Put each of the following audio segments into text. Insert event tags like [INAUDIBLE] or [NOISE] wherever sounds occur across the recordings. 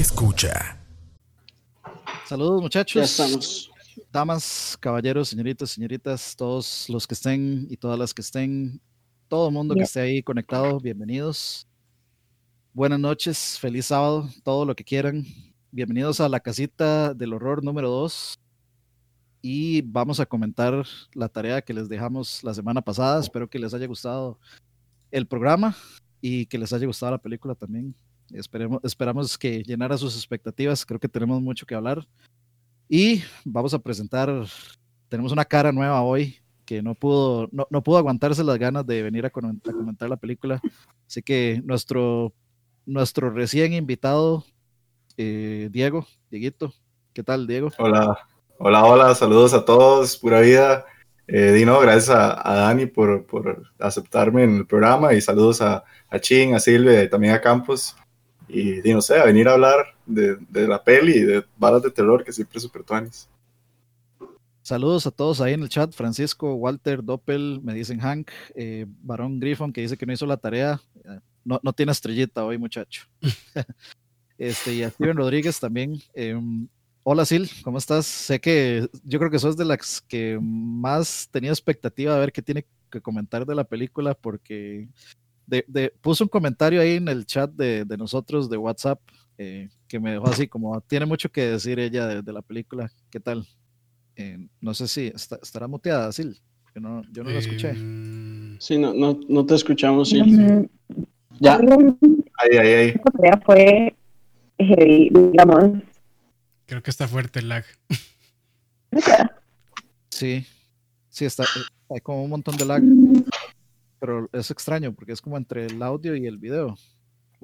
escucha. Saludos Ya muchachos, estamos. damas, caballeros, señoritas, señoritas, todos los que estén y todas las que estén, todo el mundo que Ya. esté ahí conectado, bienvenidos. Buenas noches, feliz sábado, todo lo que quieran. Bienvenidos a la casita del horror número 2 y vamos a comentar la tarea que les dejamos la semana pasada. Espero que les haya gustado el programa y que les haya gustado la película también. Esperemos, esperamos que llenara sus expectativas. Creo que tenemos mucho que hablar. Y vamos a presentar, tenemos una cara nueva hoy que no pudo, no, no pudo aguantarse las ganas de venir a, comen- a comentar la película. Así que nuestro, nuestro recién invitado, eh, Diego, Dieguito, ¿qué tal, Diego? Hola, hola, hola, saludos a todos, pura vida. Eh, Dino, gracias a, a Dani por, por aceptarme en el programa y saludos a, a Chin, a Silvia y también a Campos. Y Dino, sé, a venir a hablar de, de la peli y de balas de terror que siempre es tuanis. Saludos a todos ahí en el chat, Francisco, Walter, Doppel, me dicen Hank, eh, Barón Griffon que dice que no hizo la tarea, eh, no, no tiene estrellita hoy muchacho. [LAUGHS] este, y a Steven Rodríguez también. em, hola Sil, ¿cómo estás? Sé que yo creo que sos de las que más tenía expectativa de ver qué tiene que comentar de la película porque de, de- puso un comentario ahí en el chat de, de nosotros de WhatsApp eh, que me dejó así como tiene mucho que decir ella de, de la película. ¿Qué tal? Eh, no sé si está- estará muteada, Sil. porque no, yo no la escuché. Em, Sí, no, no, no te escuchamos, sí. Mm, Ya. Ahí, ahí, ahí. Fue heavy, digamos. creo que está fuerte el lag. Sí, sí, está, eh, hay como un montón de lag, pero es extraño porque es como entre el audio y el video.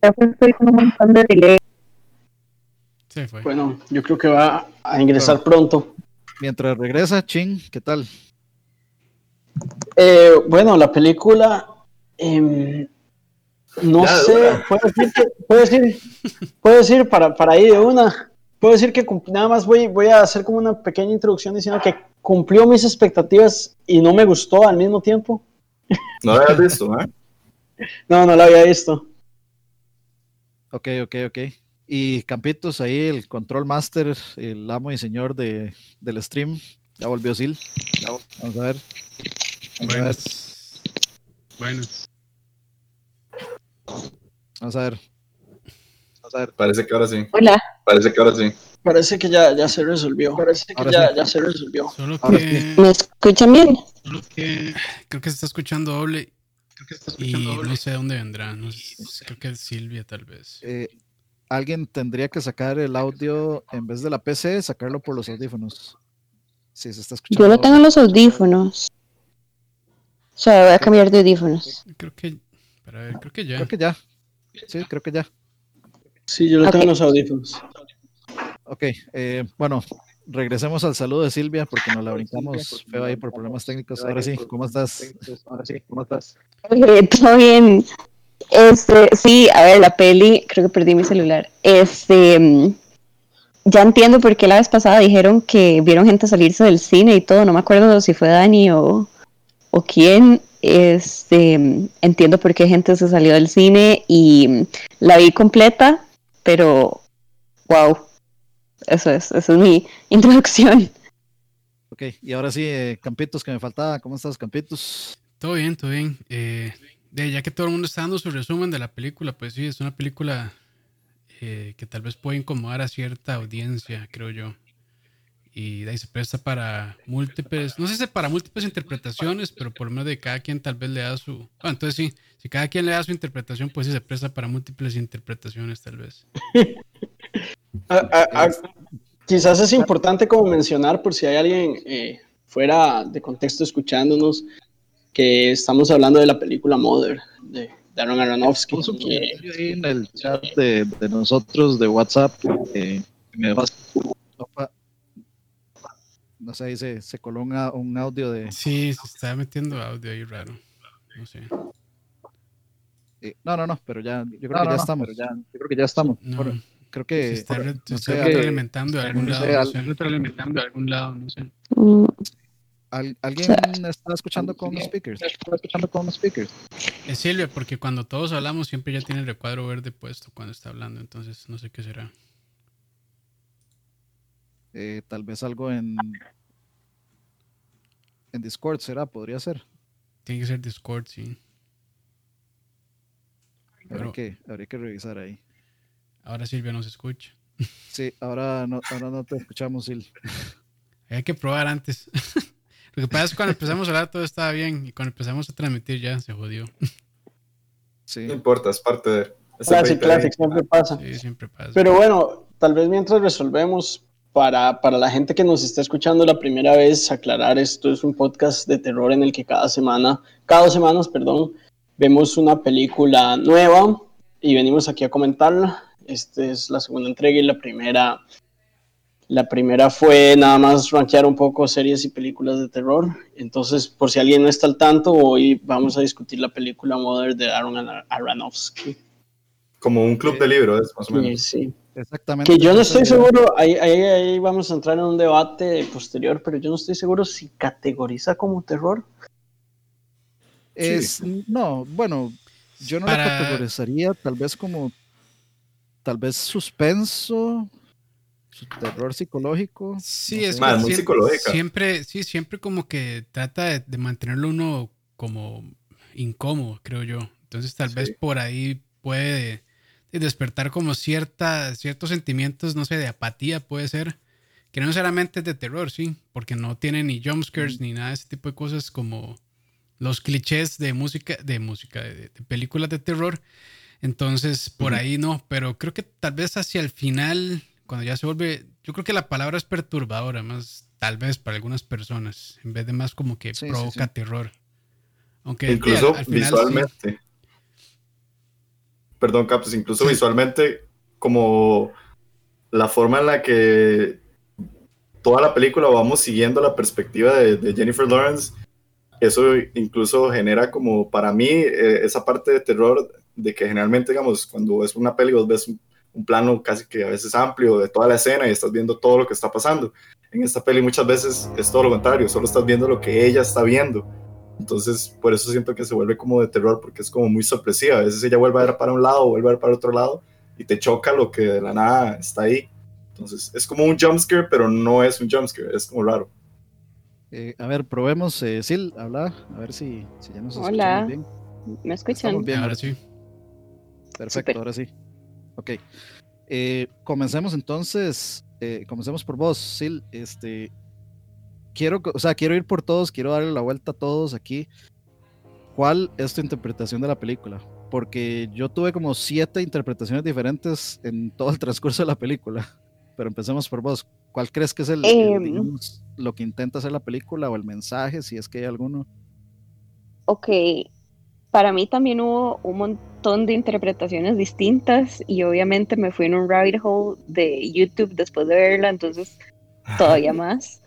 Ya fue- estoy con un montón de delay. Se fue. Bueno, yo creo que va a ingresar pronto. Mientras regresa, Chin, ¿qué tal? Eh, bueno, la película. em, no Ya, sé, puedo decir, que- puedo decir, puedo decir para, para ir de una. Puedo decir que nada más voy, voy a hacer como una pequeña introducción diciendo que cumplió mis expectativas y no me gustó al mismo tiempo. No lo habías visto, ¿eh? [LAUGHS] No, no la había visto. Ok, ok, ok. Y Campitos, ahí el control master, el amo y señor de, del stream, ya volvió Sil. Vamos a ver. Vamos a ver. Buenas. Buenas. Vamos a ver. Vamos a ver. Parece que ahora sí. Hola. Parece que ahora sí. Parece que ya, ya se resolvió. Parece que ya, sí. ya se resolvió. Solo Ahora que, ¿Me escuchan bien? solo que creo que se está escuchando doble. Creo que está escuchando y no sé de dónde vendrá. No sé, creo que es Silvia tal vez. Eh, alguien tendría que sacar el audio en vez de la PC, sacarlo por los audífonos. Sí, se está escuchando. Yo lo tengo en los audífonos. O sea, voy a cambiar de audífonos. Creo que. Para ver, creo que ya. Creo que ya. Sí, creo que ya. Sí, yo lo tengo en los audífonos. Ok, eh, bueno, regresemos al saludo de Silvia porque nos la brincamos feo ahí por problemas técnicos. Ahora sí, ¿cómo estás? Ahora sí, ¿cómo estás? Todo bien. Este, sí, a ver, la peli, creo que perdí mi celular. Este, mm, ya entiendo por qué la vez pasada dijeron que vieron gente salirse del cine y todo. No me acuerdo si fue Dani o, o quién. Este, mm, entiendo por qué gente se salió del cine y mm, la vi completa, pero wow. Eso es, esa es mi introducción. Ok, y ahora sí, eh, Campitos, que me faltaba. ¿Cómo estás, Campitos? Todo bien, todo bien. Eh, de, ya que todo el mundo está dando su resumen de la película, pues sí, es una película eh, que tal vez puede incomodar a cierta audiencia, creo yo. Y de ahí se presta para múltiples, no sé si para múltiples interpretaciones, pero por lo menos de cada quien tal vez le da su... Bueno, entonces sí, si cada quien le da su interpretación, pues sí se presta para múltiples interpretaciones tal vez. [LAUGHS] Ah, ah, ah, quizás es importante como mencionar por si hay alguien eh, fuera de contexto escuchándonos que estamos hablando de la película Mother de Darren Aronofsky. Ahí en el chat de, de nosotros de WhatsApp. eh, me. No sé, ahí se, se coló un, audio de. Sí, se está metiendo audio ahí raro. No sé. eh, no, no, no, pero ya, yo creo que ya estamos. yo creo que ya estamos. No, Bueno, creo se que. está, re- se no está sé, retroalimentando de algún lado. Retroalimentando de algún lado, no sé. Mm, ¿al- ¿Alguien está escuchando con speakers? ¿Está escuchando con speakers? Es Silvia, porque cuando todos hablamos siempre ya tiene el recuadro verde puesto cuando está hablando, entonces no sé qué será. Eh, tal vez algo en, en Discord será, podría ser. Tiene que ser Discord, sí. Habría, que, habría que revisar ahí. Ahora Silvia nos escucha. Sí, ahora no, ahora no te escuchamos, Sil. [LAUGHS] Hay que probar antes. [LAUGHS] Lo que pasa es que cuando empezamos a hablar todo estaba bien y cuando empezamos a transmitir ya se jodió. Sí. No importa, es parte de... es Classic, classic, siempre pasa. Sí, siempre pasa. Pero bueno, tal vez mientras resolvemos, para, para la gente que nos está escuchando la primera vez, aclarar, esto es un podcast de terror en el que cada semana, cada dos semanas, perdón, vemos una película nueva y venimos aquí a comentarla. Esta es la segunda entrega y la primera, la primera fue nada más rankear un poco series y películas de terror. Entonces, por si alguien no está al tanto, hoy vamos a discutir la película Mother de Aaron Ar- Aronofsky. Como un club de libros, más o Sí, menos. sí. Exactamente. Que yo no estoy seguro, ahí, ahí, ahí vamos a entrar en un debate posterior, pero yo no estoy seguro si categoriza como terror. Es, no, bueno, yo no Para- la categorizaría tal vez como, tal vez suspenso, su- terror psicológico. Sí, no es. Más, que muy siempre, psicológica. siempre, sí, siempre como que trata de, de mantenerlo uno como incómodo, creo yo. Entonces tal vez por ahí puede de despertar como cierta, ciertos sentimientos, no sé, de apatía puede ser, que no necesariamente es de terror, sí, porque no tiene ni jumpscares ni nada de ese tipo de cosas como los clichés de música, de música, de, de películas de terror. Entonces, por ahí no, pero creo que tal vez hacia el final, cuando ya se vuelve, yo creo que la palabra es perturbadora, más tal vez para algunas personas, en vez de más como que Sí, provoca sí. terror. Aunque Incluso al- al final sí. visualmente. Perdón, Capos, incluso Sí. visualmente, como la forma en la que toda la película vamos siguiendo la perspectiva de, de Jennifer Lawrence, eso incluso genera como para mí eh, esa parte de terror de que generalmente, digamos, cuando ves una peli, vos ves un, un plano casi que a veces amplio de toda la escena y estás viendo todo lo que está pasando. En esta peli muchas veces es todo lo contrario, solo estás viendo lo que ella está viendo. Entonces, por eso siento que se vuelve como de terror, porque es como muy sorpresiva. A veces ella vuelve a ver para un lado, vuelve a ver para otro lado, y te choca lo que de la nada está ahí. Entonces, es como un jumpscare, pero no es un jumpscare, es como raro. Eh, a ver, probemos, eh, Sil, habla, a ver si, si ya nos Hola. escuchamos bien. ¿Me escuchan? Estamos bien, Ahora sí. Perfecto, ahora sí. Ok. Eh, comencemos entonces. eh, comencemos por vos, Sil. Este. Quiero, o sea, quiero ir por todos, quiero darle la vuelta a todos aquí. ¿Cuál es tu interpretación de la película? Porque yo tuve como siete interpretaciones diferentes en todo el transcurso de la película. Pero empecemos por vos. ¿Cuál crees que es el, el, Em. digamos, lo que intenta hacer la película o el mensaje, si es que hay alguno? Ok, para mí también hubo un montón de interpretaciones distintas y obviamente me fui en un rabbit hole de YouTube después de verla, entonces todavía [LAUGHS] más.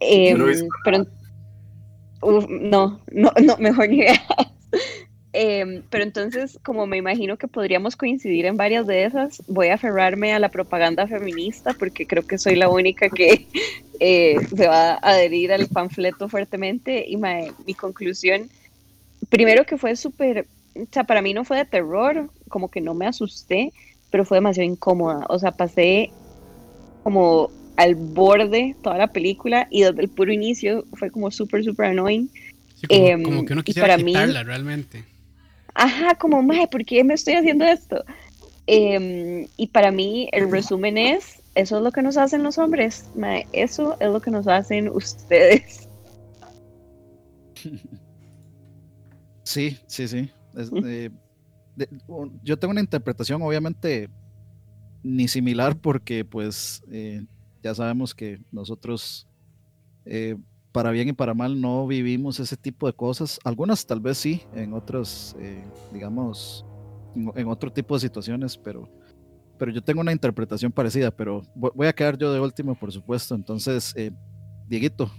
Visto pero uf, no, no, no, mejor ni veas. [LAUGHS] Em, pero entonces, como me imagino que podríamos coincidir en varias de esas, voy a aferrarme a la propaganda feminista porque creo que soy la única que [LAUGHS] eh, se va a adherir al panfleto fuertemente. Y ma- mi conclusión, primero que fue súper, o sea, para mí no fue de terror, como que no me asusté, pero fue demasiado incómoda. O sea, pasé como al borde toda la película y desde el puro inicio fue como súper, súper annoying. Sí, como, Em, como que uno quisiera para mí- realmente. Ajá, como, mae, ¿por qué me estoy haciendo esto? Em, y para mí el resumen es, eso es lo que nos hacen los hombres, mae, eso es lo que nos hacen ustedes. [LAUGHS] Sí, sí, sí. Es, eh, de- un- yo tengo una interpretación, obviamente, ni similar, porque pues eh, ya sabemos que nosotros, eh, para bien y para mal, no vivimos ese tipo de cosas. Algunas tal vez sí, en otras, eh, digamos, en, en otro tipo de situaciones, pero, pero yo tengo una interpretación parecida, pero vo- voy a quedar yo de último, por supuesto. Entonces, eh, Dieguito,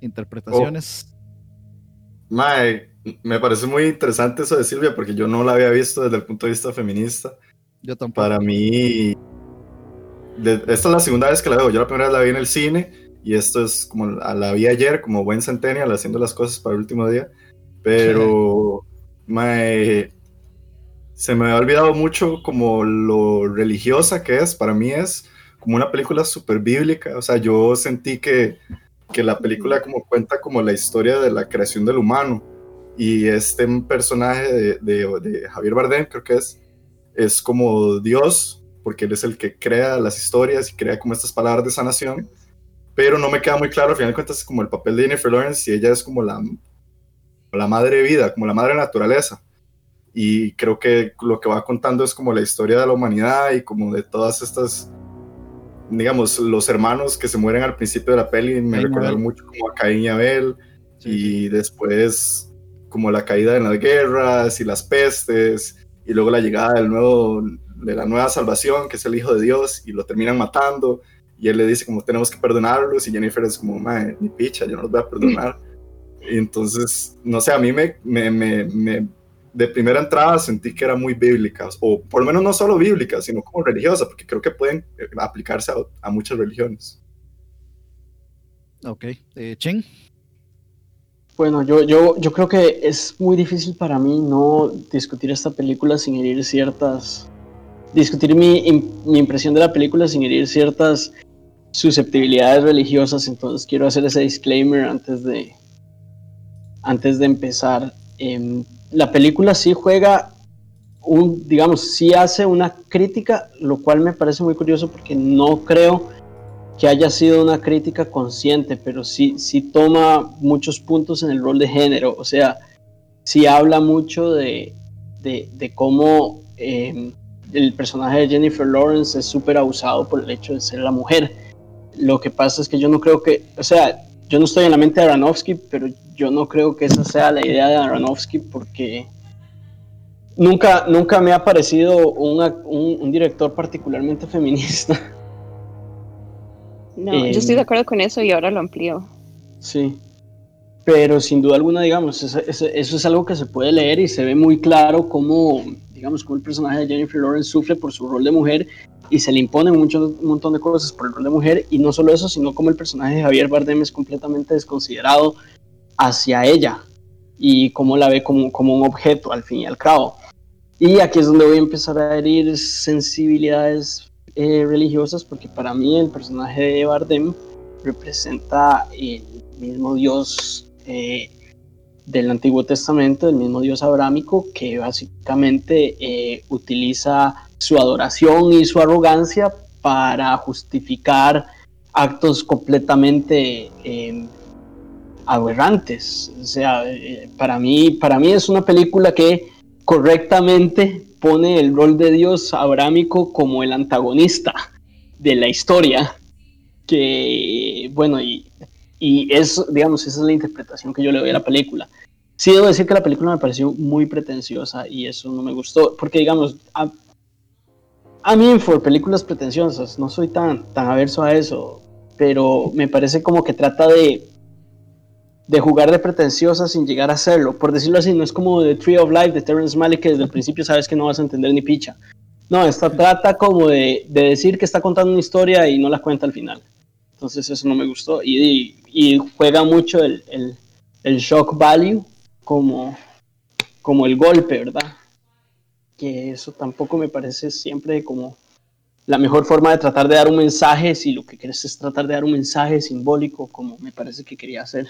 interpretaciones. Mae, me parece muy interesante eso de Silvia, porque yo no la había visto desde el punto de vista feminista. Yo tampoco. Para mí, de- esta es la segunda vez que la veo. Yo la primera vez la vi en el cine y esto es como la, la vi ayer, como buen centennial, haciendo las cosas para el último día. Pero mae, se me ha olvidado mucho como lo religiosa que es. Para mí es como una película súper bíblica. O sea, yo sentí que, que la película como cuenta como la historia de la creación del humano. Y este personaje de, de, de Javier Bardem, creo que es, es como Dios, porque él es el que crea las historias y crea como estas palabras de sanación. Pero no me queda muy claro, al final de cuentas, como el papel de Jennifer Lawrence, y ella es como la, la madre vida, como la madre naturaleza y creo que lo que va contando es como la historia de la humanidad y como de todas estas, digamos, los hermanos que se mueren al principio de la peli, me recordaron mucho como a Caín y Abel, y después como la caída de las guerras y las pestes, y luego la llegada del nuevo, de la nueva salvación, que es el Hijo de Dios, y lo terminan matando, y él le dice como tenemos que perdonarlos, y Jennifer es como, ni picha, yo no los voy a perdonar. Y [LAUGHS] entonces, no sé, a mí me, me, me de primera entrada sentí que eran muy bíblicas, o por lo menos no solo bíblicas, sino como religiosas, porque creo que pueden eh, aplicarse a, muchas religiones. Ok, eh, Chen. Bueno, yo, yo, yo creo que es muy difícil para mí no discutir esta película sin herir ciertas... Discutir mi, mi impresión de la película sin herir ciertas susceptibilidades religiosas, entonces quiero hacer ese disclaimer antes de, antes de empezar. Eh, la película sí juega un, digamos, sí hace una crítica, lo cual me parece muy curioso porque no creo que haya sido una crítica consciente, pero sí, sí toma muchos puntos en el rol de género, o sea, sí habla mucho de, de, cómo em, el personaje de Jennifer Lawrence es súper abusado por el hecho de ser la mujer. Lo que pasa es que yo no creo que, o sea, yo no estoy en la mente de Aronofsky, pero yo no creo que esa sea la idea de Aronofsky porque nunca, nunca me ha parecido un, director particularmente [LAUGHS] feminista. No, yo estoy de acuerdo con eso y ahora lo amplío. Sí, pero sin duda alguna, digamos, eso, es algo que se puede leer y se ve muy claro cómo, digamos, cómo el personaje de Jennifer Lawrence sufre por su rol de mujer y se le imponen mucho, un montón de cosas por el rol de mujer y no solo eso, sino como el personaje de Javier Bardem es completamente desconsiderado hacia ella y cómo la ve como, como un objeto al fin y al cabo. Y aquí es donde voy a empezar a herir sensibilidades eh, religiosas porque para mí el personaje de Bardem representa el mismo Dios eh, del Antiguo Testamento, el mismo Dios abrámico que básicamente eh, utiliza su adoración y su arrogancia para justificar actos completamente eh, aberrantes. O sea, eh, para, mí, para mí es una película que correctamente pone el rol de Dios abrámico como el antagonista de la historia. Que, bueno, y, y es, digamos, esa es la interpretación que yo le doy a la película. Sí debo decir que la película me pareció muy pretenciosa y eso no me gustó, porque digamos, a mí, por películas pretenciosas, no soy tan, tan averso a eso, pero me parece como que trata de, de jugar de pretenciosa sin llegar a hacerlo. Por decirlo así, no es como The Tree of Life de Terrence Malick, que desde el principio sabes que no vas a entender ni picha. No, esta trata como de, de decir que está contando una historia y no la cuenta al final. Entonces eso no me gustó. Y, y, juega mucho el, el, el, shock value como, como el golpe, ¿verdad? Que eso tampoco me parece siempre como la mejor forma de tratar de dar un mensaje, si lo que quieres es tratar de dar un mensaje simbólico, como me parece que quería hacer.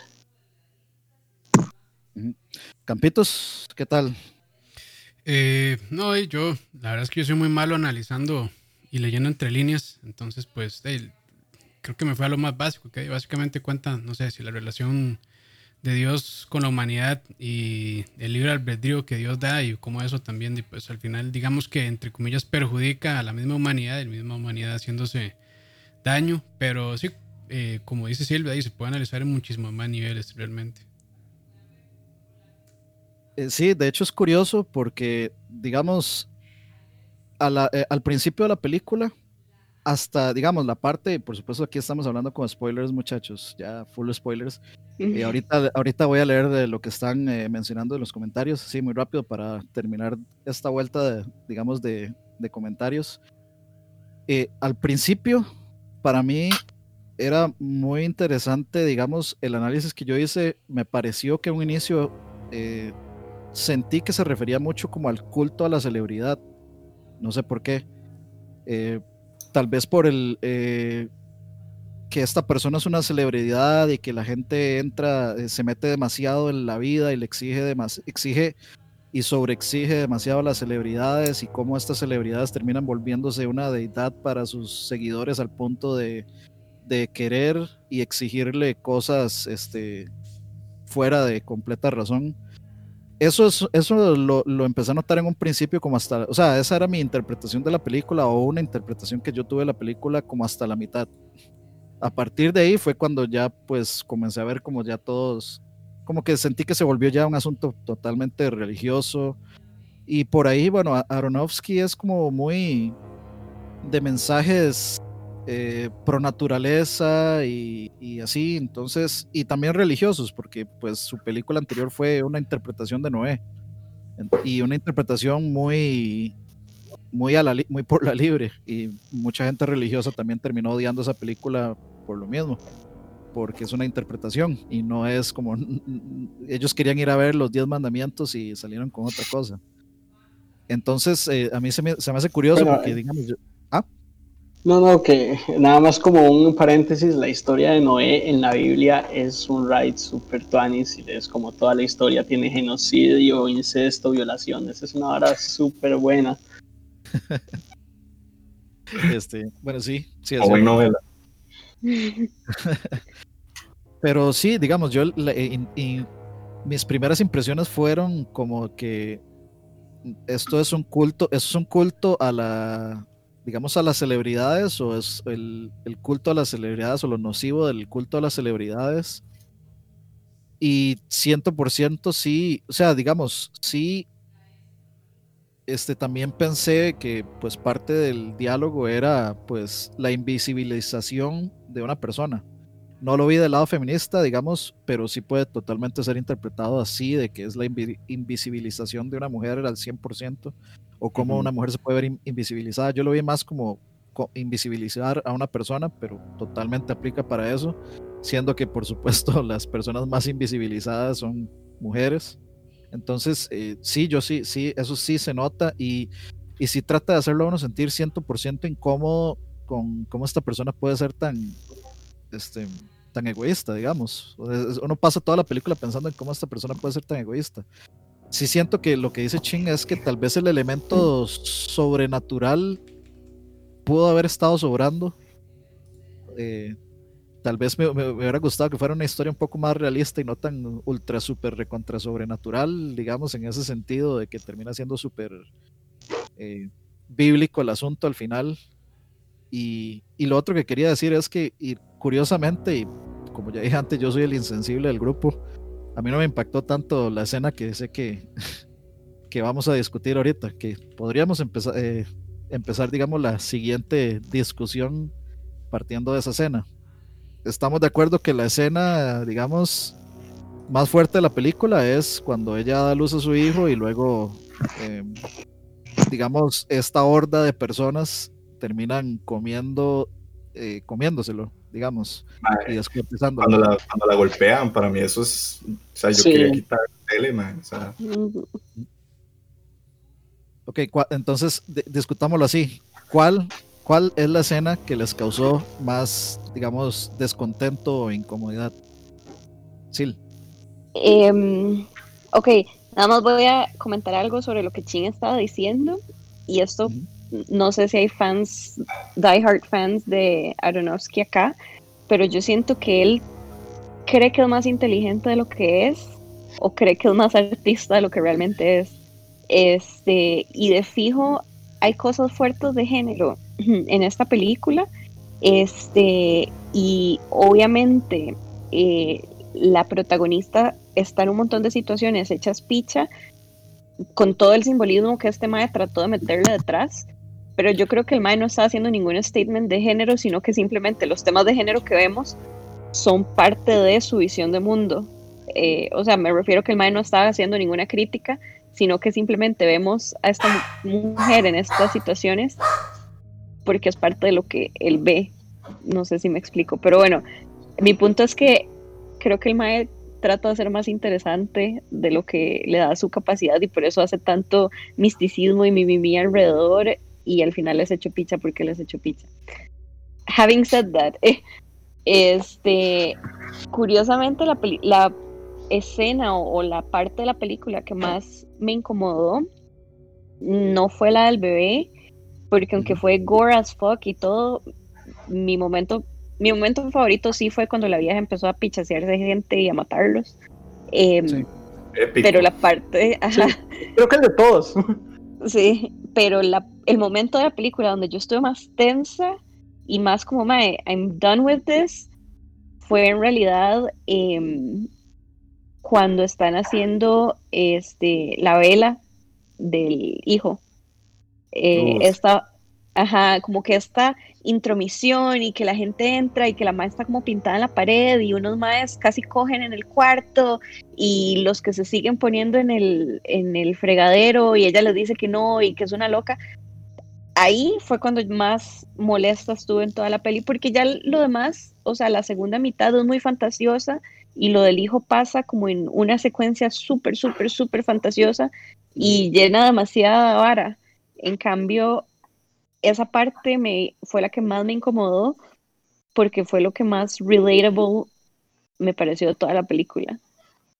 Campitos, ¿qué tal? Eh, no, yo, la verdad es que yo soy muy malo analizando y leyendo entre líneas, entonces pues creo que me fue a lo más básico, que básicamente cuenta, no sé, si la relación de Dios con la humanidad y el libre albedrío que Dios da y como eso también, pues al final digamos que entre comillas perjudica a la misma humanidad, la misma humanidad haciéndose daño, pero sí, eh, como dice Silvia, ahí se puede analizar en muchísimos más niveles realmente. Eh, sí, de hecho es curioso porque, digamos, eh, al principio de la película, hasta, digamos, la parte, por supuesto aquí estamos hablando con spoilers, muchachos, ya full spoilers. Y ahorita, ahorita voy a leer de lo que están eh, mencionando en los comentarios, así muy rápido para terminar esta vuelta, de, digamos, de, de comentarios. Eh, al principio, para mí era muy interesante, digamos, el análisis que yo hice, me pareció que en un inicio eh, sentí que se refería mucho como al culto a la celebridad, no sé por qué tal vez por el eh, que esta persona es una celebridad y que la gente entra, eh, se mete demasiado en la vida y le exige, exige y sobreexige demasiado a las celebridades y cómo estas celebridades terminan volviéndose una deidad para sus seguidores al punto de, de querer y exigirle cosas este, fuera de completa razón. Eso, es, eso lo, lo, empecé a notar en un principio como hasta, o sea, esa era mi interpretación de la película o una interpretación que yo tuve de la película como hasta la mitad. A partir de ahí fue cuando ya pues comencé a ver como ya todos, como que sentí que se volvió ya un asunto totalmente religioso. Y por ahí, bueno, Aronofsky es como muy de mensajes eh, pro naturaleza y, así, entonces, y también religiosos, porque pues su película anterior fue una interpretación de Noé y una interpretación muy, muy, a la, muy por la libre y mucha gente religiosa también terminó odiando esa película por lo mismo, porque es una interpretación y no es como ellos querían ir a ver los diez mandamientos y salieron con otra cosa. Entonces, eh, a mí se me, se me hace curioso porque, eh, digamos, yo, no, no, que nada más como un paréntesis, la historia de Noé en la Biblia es un ride super tuanis, es como toda la historia, tiene genocidio, incesto, violaciones, es una hora súper buena. [LAUGHS] este, bueno, sí, sí, es una novela. [LAUGHS] Pero sí, digamos, yo mis primeras impresiones fueron como que esto es un culto, esto es un culto a la digamos, a las celebridades o es el, culto a las celebridades o lo nocivo del culto a las celebridades. Y ciento por ciento sí, o sea, digamos, sí, este, también pensé que pues parte del diálogo era pues la invisibilización de una persona. No lo vi del lado feminista, digamos, pero sí puede totalmente ser interpretado así, de que es la invisibilización de una mujer al 100% o cómo una mujer se puede ver invisibilizada. Yo lo vi más como invisibilizar a una persona, pero totalmente aplica para eso, siendo que por supuesto [LAUGHS] las personas más invisibilizadas son mujeres. Entonces, eh, sí, yo sí, sí, eso sí se nota y, y sí trata de hacerlo a uno sentir 100% incómodo con cómo esta persona puede ser tan, este, tan egoísta, digamos. Uno pasa toda la película pensando en cómo esta persona puede ser tan egoísta sí siento que lo que dice Ching es que tal vez el elemento sobrenatural pudo haber estado sobrando. Eh, tal vez me, hubiera gustado que fuera una historia un poco más realista y no tan ultra super recontra sobrenatural, digamos, en ese sentido de que termina siendo súper eh, bíblico el asunto al final. Y, y, lo otro que quería decir es que, y curiosamente, y como ya dije antes, yo soy el insensible del grupo a mí no me impactó tanto la escena que sé que, [LAUGHS] que vamos a discutir ahorita, que podríamos empezar, eh, empezar, digamos, la siguiente discusión partiendo de esa escena. Estamos de acuerdo que la escena, digamos, más fuerte de la película es cuando ella da luz a su hijo y luego, em, digamos, esta horda de personas terminan comiendo, eh, comiéndoselo digamos, y descuartizando. Cuando la, cuando la golpean, para mí eso es, o sea, yo quería quitar el tele, man, o sea. Ok, entonces discutámoslo así. ¿Cuál, ¿Cuál es la escena que les causó más, digamos, descontento o incomodidad? Sil. Em, ok, nada más voy a comentar algo sobre lo que Chin estaba diciendo. Y esto no sé si hay fans, diehard fans de Aronofsky acá, pero yo siento que él cree que es más inteligente de lo que es o cree que es más artista de lo que realmente es. Este, y de fijo hay cosas fuertes de género [CLEARS THROAT] en esta película. Este, y obviamente eh, la protagonista está en un montón de situaciones hechas picha con todo el simbolismo que este mae trató de meterle detrás pero yo creo que el MAE no está haciendo ningún statement de género, sino que simplemente los temas de género que vemos son parte de su visión de mundo. Eh, o sea, me refiero que el MAE no está haciendo ninguna crítica, sino que simplemente vemos a esta mujer en estas situaciones porque es parte de lo que él ve. No sé si me explico, pero bueno, mi punto es que creo que el MAE trata de ser más interesante de lo que le da su capacidad y por eso hace tanto misticismo y mimimi alrededor y al final les echó picha porque les echó picha. Having said that, [LAUGHS] este, curiosamente la, la escena o, la parte de la película que más me incomodó no fue la del bebé, porque aunque fue gore as fuck y todo, mi momento, mi momento favorito sí fue cuando la vieja empezó a pichasearse gente y a matarlos. Em, pero la parte, creo que el de todos. Sí, pero la, el momento de la película donde yo estuve más tensa y más como, I'm done with this, fue en realidad em, cuando están haciendo este, la vela del hijo. Eh, esta, ajá, como que esta intromisión y que la gente entra y que la madre está como pintada en la pared y unos maes casi cogen en el cuarto y los que se siguen poniendo en el, en el fregadero y ella les dice que no y que es una loca. Ahí fue cuando más molesta estuve en toda la peli porque ya lo demás, o sea, la segunda mitad es muy fantasiosa y lo del hijo pasa como en una secuencia súper, súper, súper fantasiosa y llena demasiada vara. En cambio, esa parte me, fue la que más me incomodó porque fue lo que más relatable me pareció de toda la película.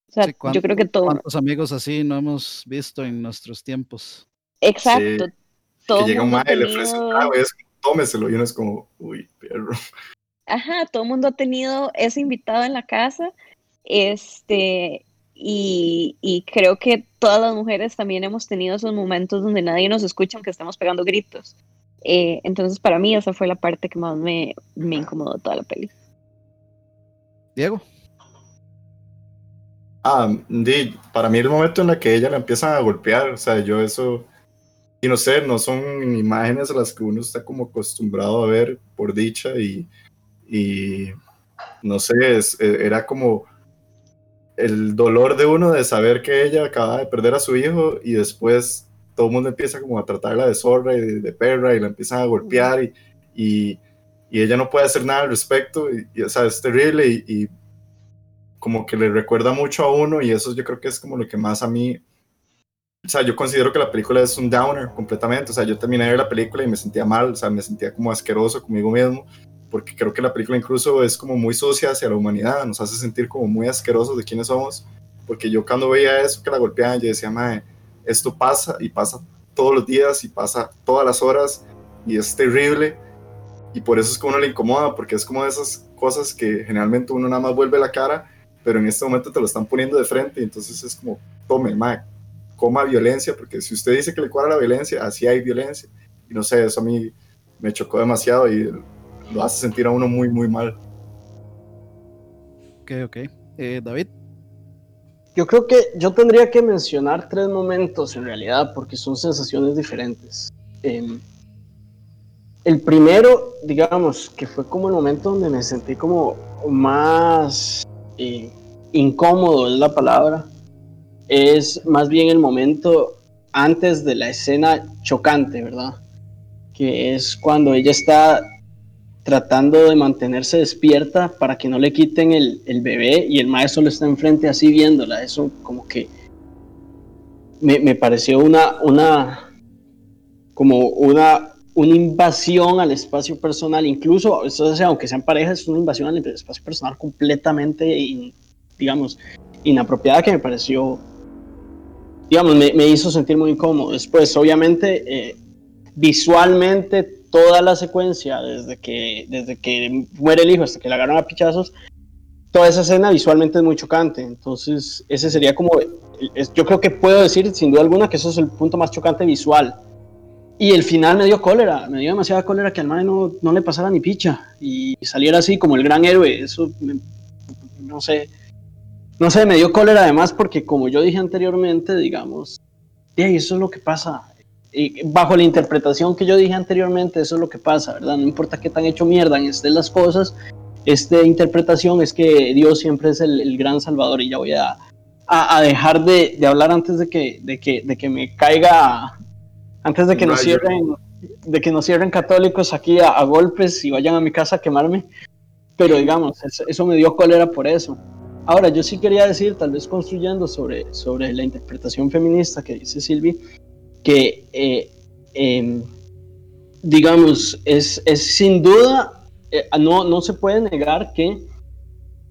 O sea, yo creo que todo. ¿Cuántos amigos así no hemos visto en nuestros tiempos? Exacto. que llega un madre, le ofrece un trago y es tómeselo y uno es como, uy, perro. Ajá, todo el mundo ha tenido ese invitado en la casa este, y, creo que todas las mujeres también hemos tenido esos momentos donde nadie nos escucha aunque estemos pegando gritos. Eh, entonces, para mí, esa fue la parte que más me, me incomodó toda la peli. Diego. Ah, para mí el momento en el que ella la empiezan a golpear, o sea, yo eso, y no sé, no son imágenes a las que uno está como acostumbrado a ver por dicha y, y no sé, e, era como el dolor de uno de saber que ella acaba de perder a su hijo y después todo el mundo empieza como a tratarla de zorra y de, perra y la empiezan a golpear y, y, ella no puede hacer nada al respecto y, o sea, es terrible y, como que le recuerda mucho a uno y eso yo creo que es como lo que más a mí, o sea, yo considero que la película es un downer completamente, o sea, yo terminé de ver la película y me sentía mal, o sea, me sentía como asqueroso conmigo mismo porque creo que la película incluso es como muy sucia hacia la humanidad, nos hace sentir como muy asquerosos de quiénes somos, porque yo cuando veía eso que la golpeaban, yo decía, madre, esto pasa y pasa todos los días y pasa todas las horas y es terrible y por eso es que uno le incomoda, porque es como esas cosas que generalmente uno nada más vuelve la cara, pero en este momento te lo están poniendo de frente y entonces es como, tome, madre, coma violencia, porque si usted dice que le cuadra la violencia, así hay violencia. Y no sé, eso a mí me chocó demasiado y lo hace sentir a uno muy, muy mal. Ok, ok. Eh, David. Yo creo que yo tendría que mencionar tres momentos en realidad, porque son sensaciones diferentes. Em, el primero, digamos, que fue como el momento donde me sentí como más eh, incómodo, es la palabra, es más bien el momento antes de la escena chocante, ¿verdad? Que es cuando ella está tratando de mantenerse despierta para que no le quiten el, bebé y el maestro lo está enfrente así viéndola. Eso como que me, pareció una, una, como una, una invasión al espacio personal, incluso, eso, aunque sean parejas, es una invasión al espacio personal completamente, digamos, inapropiada que me pareció, digamos, me, hizo sentir muy incómodo. Después, obviamente, eh, visualmente toda la secuencia, desde que, desde que muere el hijo hasta que la agarran a pichazos, toda esa escena visualmente es muy chocante. Entonces, ese sería como, yo creo que puedo decir sin duda alguna que eso es el punto más chocante visual. Y el final me dio cólera, me dio demasiada cólera que al man no, no le pasara ni picha y saliera así como el gran héroe. Eso, no sé, no sé, me dio cólera además porque como yo dije anteriormente, digamos, y eso es lo que pasa bajo la interpretación que yo dije anteriormente, eso es lo que pasa, ¿verdad? No importa qué tan hecho mierda estén las cosas, esta interpretación es que Dios siempre es el, gran salvador y ya voy a, a, dejar de, de, hablar antes de que, de que, de que me caiga, antes de que nos cierren, de que nos cierren católicos aquí a, golpes y vayan a mi casa a quemarme, pero digamos, eso, eso, me dio cólera por eso. Ahora, yo sí quería decir, tal vez construyendo sobre, sobre la interpretación feminista que dice Silvi, que eh, em, digamos, es, es sin duda, eh, no, no se puede negar que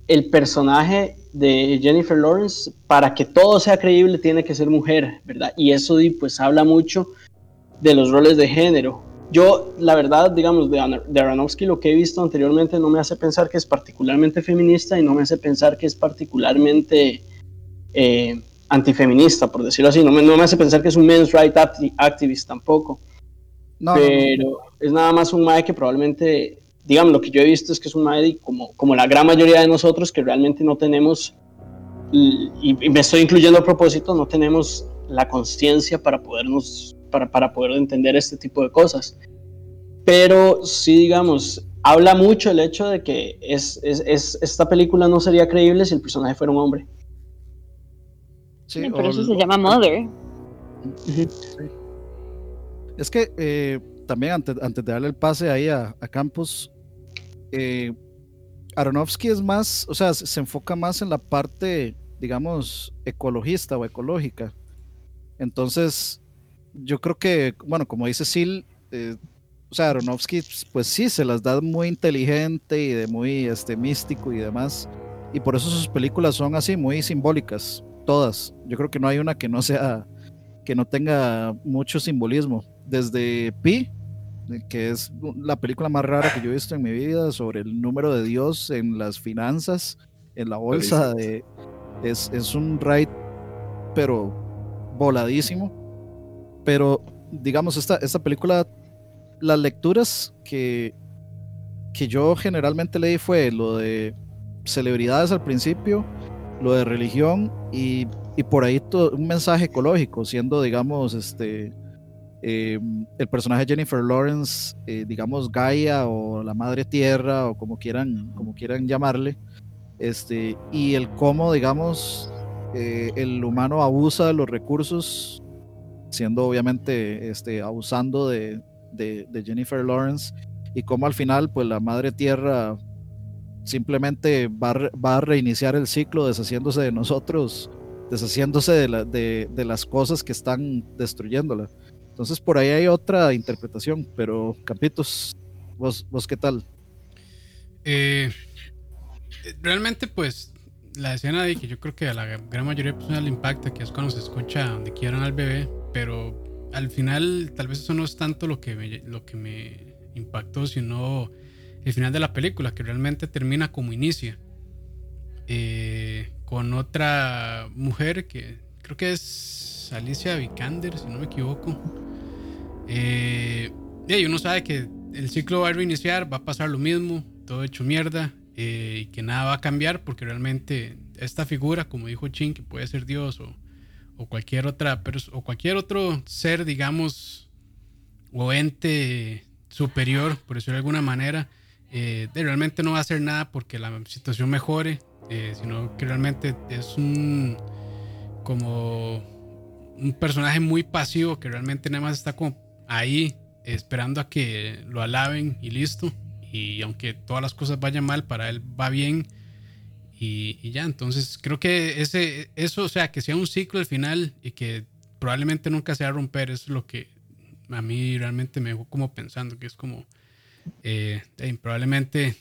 el personaje de Jennifer Lawrence, para que todo sea creíble, tiene que ser mujer, ¿verdad? Y eso pues habla mucho de los roles de género. Yo, la verdad, digamos, de, de Aronofsky lo que he visto anteriormente no me hace pensar que es particularmente feminista y no me hace pensar que es particularmente eh, antifeminista, por decirlo así. No me, no me hace pensar que es un men's rights activist tampoco. pero es nada más un mae que probablemente, digamos, lo que yo he visto es que es un mae como, como la gran mayoría de nosotros que realmente no tenemos, y, y me estoy incluyendo a propósito, no tenemos la conciencia para podernos para, para poder entender este tipo de cosas. Pero sí, digamos, habla mucho el hecho de que es, es, es, esta película no sería creíble si el personaje fuera un hombre. Sí, por eso se llama Mother. Es que eh, también antes, antes, de darle el pase ahí a, a Campos, eh, Aronofsky es más, o sea, se enfoca más en la parte, digamos, ecologista o ecológica. Entonces, yo creo que, bueno, como dice Sil, eh, o sea, Aronofsky, pues sí, se las da muy inteligente y de muy este, místico y demás. Y por eso sus películas son así, muy simbólicas, todas. Yo creo que no hay una que no sea, que no tenga mucho simbolismo. Desde Pi, que es la película más rara que yo he visto en mi vida, sobre el número de Dios en las finanzas, en la bolsa, de, es, es un ride, pero voladísimo pero, digamos, esta, esta película, las lecturas que, que yo generalmente leí fue lo de celebridades al principio, lo de religión y, y por ahí todo, un mensaje ecológico, siendo, digamos, este, eh, el personaje de Jennifer Lawrence, eh, digamos, Gaia o la Madre Tierra o como quieran, como quieran llamarle, este, y el cómo, digamos, eh, el humano abusa de los recursos siendo obviamente este, abusando de, de, Jennifer Lawrence y como al final pues la madre tierra simplemente va, va a reiniciar el ciclo deshaciéndose de nosotros, deshaciéndose de, la, de, las cosas que están destruyéndola. Entonces por ahí hay otra interpretación, pero Campitos, vos, vos qué tal? Eh, realmente pues la escena de que yo creo que a la gran mayoría de personas le impacta, que es cuando se escucha donde quieran al bebé, pero al final tal vez eso no es tanto lo que me, lo que me impactó, sino el final de la película, que realmente termina como inicia. Eh, con otra mujer que creo que es Alicia Vikander, si no me equivoco. Eh, y uno sabe que el ciclo va a reiniciar, va a pasar lo mismo, todo hecho mierda. Eh, y que nada va a cambiar porque realmente esta figura, como dijo Chin, que puede ser Dios o, o cualquier otra o cualquier otro ser, digamos, o ente superior, por decirlo de alguna manera, eh, realmente no va a hacer nada porque la situación mejore, eh, sino que realmente es un como un personaje muy pasivo que realmente nada más está como ahí esperando a que lo alaben y listo. Y aunque todas las cosas vayan mal, para él va bien y, ya, entonces creo que ese, eso, o sea, que sea un ciclo al final y que probablemente nunca se va a romper, es lo que a mí realmente me dejó como pensando, que es como, eh, probablemente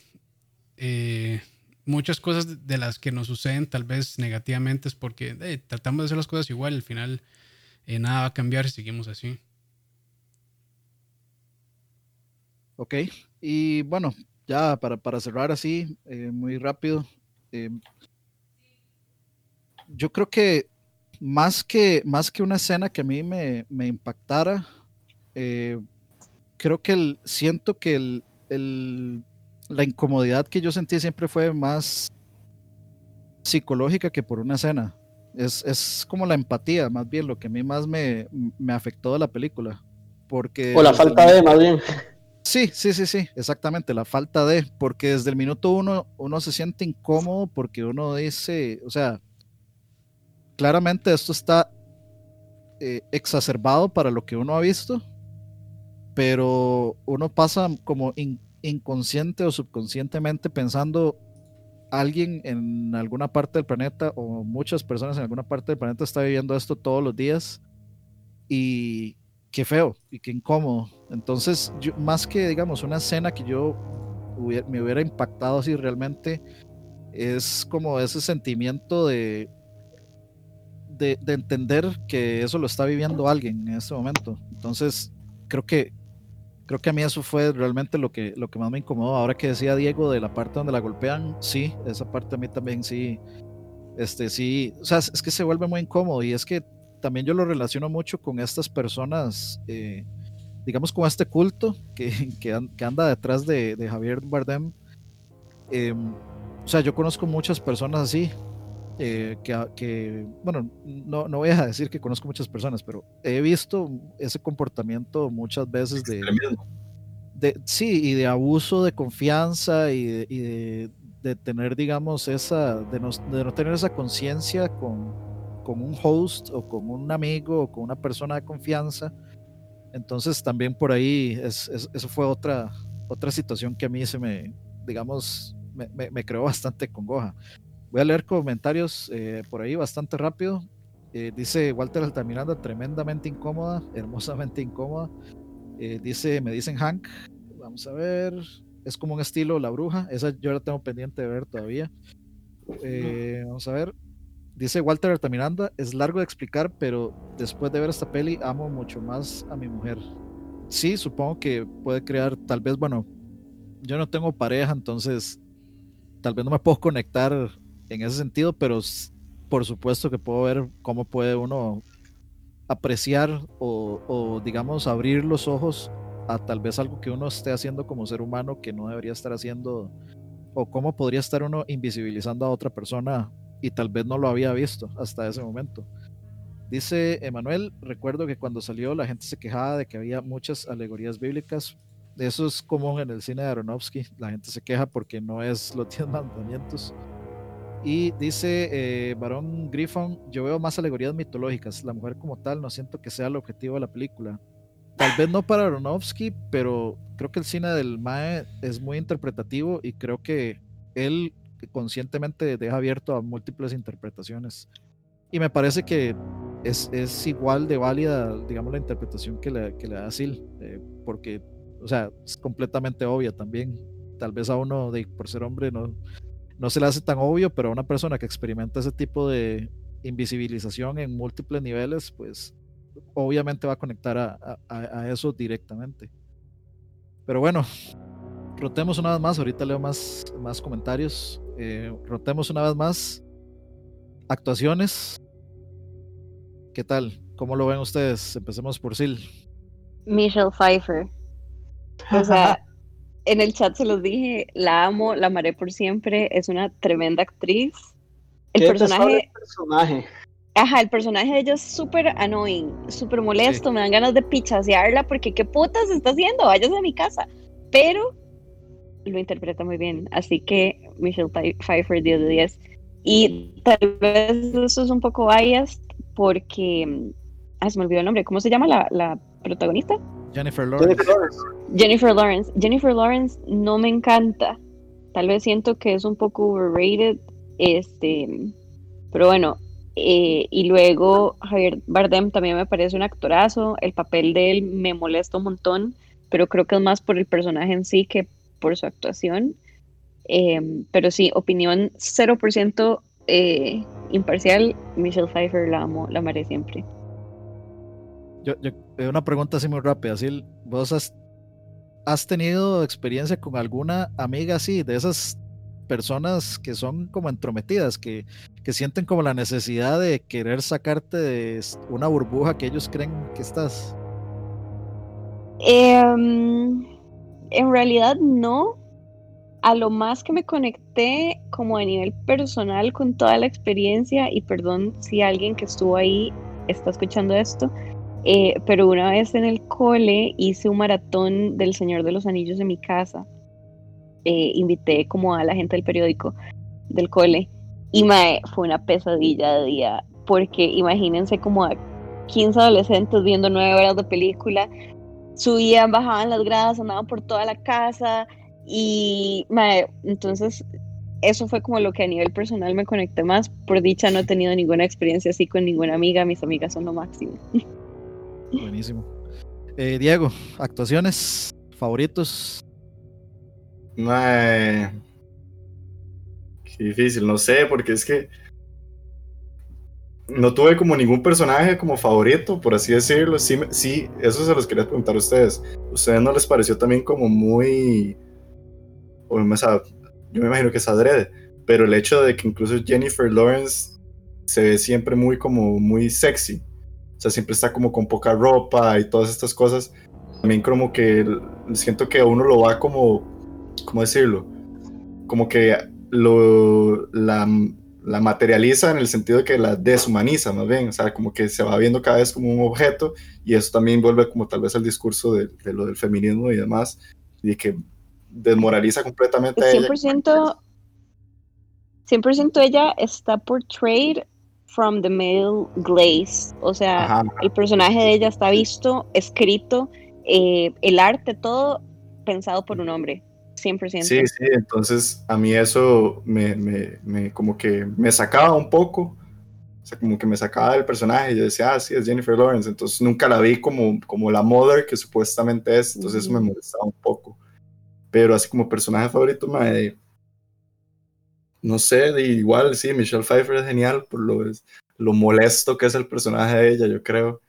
eh, muchas cosas de las que nos suceden tal vez negativamente es porque tratamos de hacer las cosas igual, al final eh, nada va a cambiar si seguimos así. Ok, y bueno, ya para, cerrar así, eh, muy rápido, eh, yo creo que más que, más que una escena que a mí me, me impactara, eh, creo que el, siento que el, el, la incomodidad que yo sentí siempre fue más psicológica que por una escena. Es, es, como la empatía, más bien, lo que a mí más me, me afectó de la película. Porque o la falta de, más bien. Sí, sí, sí, sí, exactamente, la falta de, porque desde el minuto uno uno se siente incómodo porque uno dice, o sea, claramente esto está eh, exacerbado para lo que uno ha visto, pero uno pasa como inconsciente o subconscientemente pensando alguien en alguna parte del planeta o muchas personas en alguna parte del planeta está viviendo esto todos los días y qué feo y qué incómodo. Entonces, más que, digamos, una escena que yo me hubiera impactado así realmente, es como ese sentimiento de, de, de, entender que eso lo está viviendo alguien en este momento. Entonces, creo que creo que a mí eso fue realmente lo que, lo que más me incomodó. Ahora que decía Diego de la parte donde la golpean, sí, esa parte a mí también sí, este sí, o sea, es que se vuelve muy incómodo y es que también yo lo relaciono mucho con estas personas, eh, digamos con este culto que, [LAUGHS] que, anda detrás de, de Javier Bardem. Em, o sea, yo conozco muchas personas así, eh, que, que, bueno, no, no voy a decir que conozco muchas personas, pero he visto ese comportamiento muchas veces de, de sí, y de abuso de confianza y de, y de, de tener, digamos, esa, de no, de no tener esa conciencia con, con un host o con un amigo o con una persona de confianza. Entonces también por ahí es, es, eso fue otra, otra situación que a mí se me, digamos, me, me, me creó bastante congoja. Voy a leer comentarios eh, por ahí bastante rápido. Eh, dice Walter Altamiranda, tremendamente incómoda, [LAUGHS] hermosamente incómoda. Eh, dice, me dicen Hank. Vamos a ver. Es como un estilo La Bruja. Esa yo la tengo pendiente de ver todavía. vamos a ver. Dice Walter Altamiranda, es largo de explicar, pero después de ver esta peli amo mucho más a mi mujer. Sí, supongo que puede crear, tal vez, bueno, yo no tengo pareja, entonces tal vez no me puedo conectar en ese sentido, pero por supuesto que puedo ver cómo puede uno apreciar o, digamos abrir los ojos a tal vez algo que uno esté haciendo como ser humano que no debería estar haciendo o cómo podría estar uno invisibilizando a otra persona y tal vez no lo había visto hasta ese momento. Dice Emanuel, recuerdo que cuando salió la gente se quejaba de que había muchas alegorías bíblicas. Eso es común en el cine de Aronofsky. La gente se queja porque no es los 10 mandamientos. Y dice eh, Barón Griffon, yo veo más alegorías mitológicas. La mujer como tal no siento que sea el objetivo de la película. Tal vez no para Aronofsky, pero creo que el cine del Mae es muy interpretativo y creo que él conscientemente deja abierto a múltiples interpretaciones. Y me parece que es, es igual de válida, digamos, la interpretación que le, que le da Sil, eh, porque, o sea, es completamente obvia también. Tal vez a uno, de, por ser hombre, no, no se le hace tan obvio, pero a una persona que experimenta ese tipo de invisibilización en múltiples niveles, pues obviamente va a conectar a, a, eso directamente. Pero bueno, rotemos una vez más, ahorita leo más, más comentarios, eh, rotemos una vez más. Actuaciones. ¿Qué tal? ¿Cómo lo ven ustedes? Empecemos por Sil. Michelle Pfeiffer. O sea, [LAUGHS] en el chat se los dije, la amo, la amaré por siempre, es una tremenda actriz. El personaje, el personaje. Ajá, el personaje de ella es súper annoying, súper molesto, me dan ganas de pichasearla porque qué putas está haciendo, váyase a mi casa. Pero lo interpreta muy bien, así que Michelle Pfeiffer 10 de 10. Y tal vez eso es un poco biased porque... Ah, se me olvidó el nombre. ¿Cómo se llama la, la protagonista? Jennifer Lawrence. Jennifer Lawrence. Jennifer Lawrence no me encanta. Tal vez siento que es un poco overrated. Este, pero bueno. Eh, y luego Javier Bardem también me parece un actorazo. El papel de él me molesta un montón, pero creo que es más por el personaje en sí que por su actuación. Eh, pero sí, opinión 0% eh, imparcial. Michelle Pfeiffer la amo, la amaré siempre yo, yo, una pregunta así muy rápida. Así, ¿Vos has, tenido experiencia con alguna amiga así, de esas personas que son como entrometidas, que, que sienten como la necesidad de querer sacarte de una burbuja que ellos creen que estás? Eh, en realidad no. A lo más que me conecté como a nivel personal con toda la experiencia, y perdón si alguien que estuvo ahí está escuchando esto, eh, pero una vez en el cole hice un maratón del Señor de los Anillos en mi casa. Eh, invité como a la gente del periódico del cole y mae, fue una pesadilla de día porque imagínense como a 15 adolescentes viendo nueve horas de película, subían, bajaban las gradas, andaban por toda la casa y mae, entonces eso fue como lo que a nivel personal me conecté más. Por dicha no he tenido ninguna experiencia así con ninguna amiga, mis amigas son lo máximo. [LAUGHS] Buenísimo. Eh, Diego, actuaciones, favoritos. Mae. Qué difícil, no sé, porque es que no tuve como ningún personaje como favorito, por así decirlo. Sí, sí, eso se los quería preguntar a ustedes. ¿Ustedes no les pareció también como muy... Yo me imagino que es adrede, pero el hecho de que incluso Jennifer Lawrence se ve siempre muy como muy sexy. O sea, siempre está como con poca ropa y todas estas cosas. También como que siento que a uno lo va como, ¿cómo decirlo? Como que lo, la, la materializa en el sentido de que la deshumaniza más bien, o sea, como que se va viendo cada vez como un objeto y eso también vuelve como tal vez al discurso de, de lo del feminismo y demás, y que desmoraliza completamente a ella. 100%, 100% ella está portrayed from the male glaze. O sea, Ajá, el personaje de ella está visto, escrito, eh, el arte, todo pensado por un hombre. 100%. Sí, sí, entonces a mí eso me, me, me- como que me sacaba un poco, o sea, como que me sacaba del personaje, yo decía, ah, sí, es Jennifer Lawrence, entonces nunca la vi como, como la mother que supuestamente es, entonces eso me molestaba un poco, pero así como personaje favorito, mae, no sé, de igual, sí, Michelle Pfeiffer es genial por lo, lo molesto que es el personaje de ella, yo creo.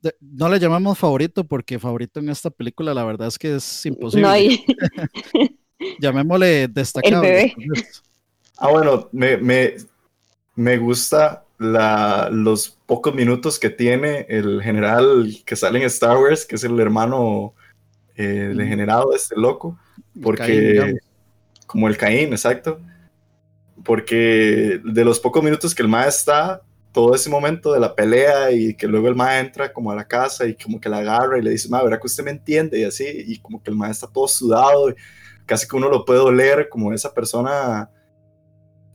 De- no le llamamos favorito porque favorito en esta película la verdad es que es imposible. No hay. [LAUGHS] Llamémosle destacable. bebé. entonces. Ah, bueno, me, me, me gusta la, los pocos minutos que tiene el general que sale en Star Wars, que es el hermano eh, degenerado de este loco, porque Caín, como el Caín, exacto, porque de los pocos minutos que el Mae está, todo ese momento de la pelea y que luego el Mae entra como a la casa y como que la agarra y le dice, Mae, ¿verdad que usted me entiende? Y así, y como que el Mae está todo sudado, casi que uno lo puede oler como esa persona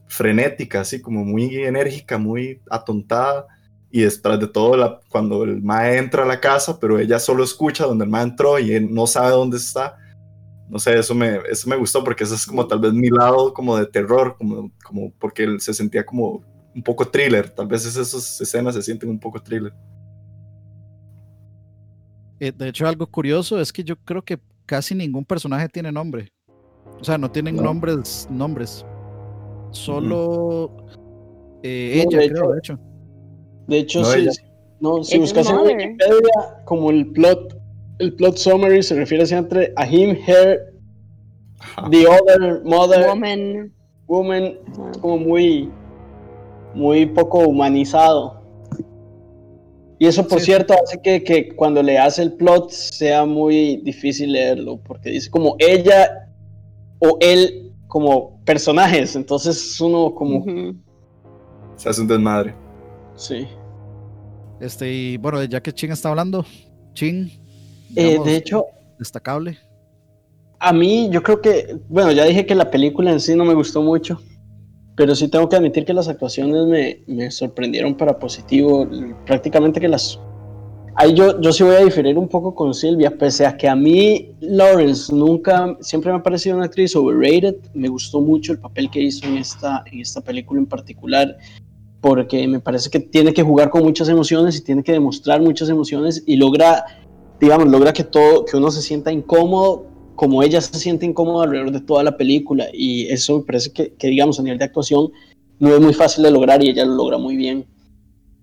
frenética, así como muy enérgica, muy atontada. Y detrás de todo, la- cuando el Mae entra a la casa, pero ella solo escucha donde el Mae entró y no sabe dónde está. No sé, eso me, eso me gustó porque eso es como tal vez mi lado como de terror, como, como porque él se sentía como un poco thriller. Tal vez esas escenas se sienten un poco thriller. Eh, de hecho, algo curioso es que yo creo que casi ningún personaje tiene nombre. O sea, no tienen No. nombres, nombres. Solo eh, No, ella, de creo, hecho- de hecho. De hecho, No, sí. ella. No, si buscas en mother. Wikipedia, como el plot, el plot summary se refiere siempre a him, her, Ajá. the other, mother, Woman. woman, como muy, muy poco humanizado. Y eso, por Sí. cierto, hace que, que cuando le hace el plot sea muy difícil leerlo, porque dice como ella o él como personajes, entonces uno como. Se hace un desmadre. sí. Este, y bueno, ya que Chin está hablando, Chin, Eh, digamos, de hecho, destacable. A mí, yo creo que, bueno, ya dije que la película en sí no me gustó mucho, pero sí tengo que admitir que las actuaciones me, me sorprendieron para positivo. Prácticamente que las. Ahí yo, yo sí voy a diferir un poco con Silvia, pese a que a mí Lawrence nunca, siempre me ha parecido una actriz overrated. Me gustó mucho el papel que hizo en esta, en esta película en particular, porque me parece que tiene que jugar con muchas emociones y tiene que demostrar muchas emociones y logra, digamos, logra que todo, que uno se sienta incómodo como ella se siente incómoda alrededor de toda la película. Y eso me parece que, que, digamos, a nivel de actuación no es muy fácil de lograr y ella lo logra muy bien.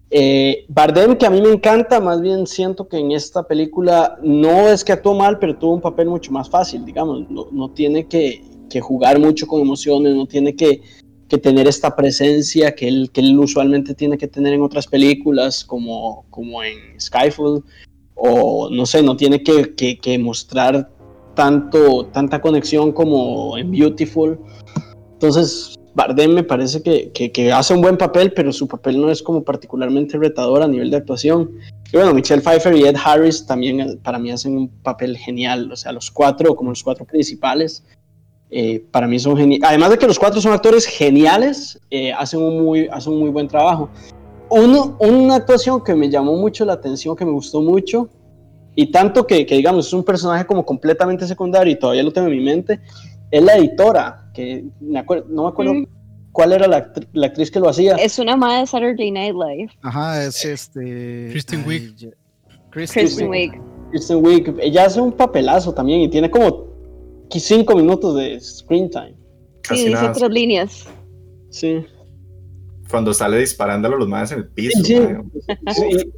Eh, Bardem, que a mí me encanta, más bien siento que en esta película no es que actuó mal, pero tuvo un papel mucho más fácil, digamos, no, no tiene que, que, jugar mucho con emociones, no tiene que, que tener esta presencia que él, que él, usualmente tiene que tener en otras películas, como, como en Skyfall, o no sé, no tiene que, mostrar tanto, tanta conexión como en Beautiful. Entonces, Bardem me parece que, hace un buen papel, pero su papel no es como particularmente retador a nivel de actuación. Y bueno, Michelle Pfeiffer y Ed Harris también eh, para mí hacen un papel genial, o sea, los cuatro, como los cuatro principales, eh, para mí son geniales. Además de que los cuatro son actores geniales, eh, hacen, un muy, hacen un muy buen trabajo. Uno, una actuación que me llamó mucho la atención, que me gustó mucho, y tanto que, que, digamos, es un personaje como completamente secundario y todavía lo tengo en mi mente, es la editora, que me acuerdo, no me acuerdo mm. cuál era la, act la, actriz que lo hacía. Es una madre de Saturday Night Live. Ajá, es este... Kristen Wiig. Kristen, Kristen Wiig. Kristen Wiig, ella hace un papelazo también y tiene como cinco minutos de screen time. Sí, dice tres líneas. Sí. Cuando sale disparándolo a los madres en el piso. Sí, sí.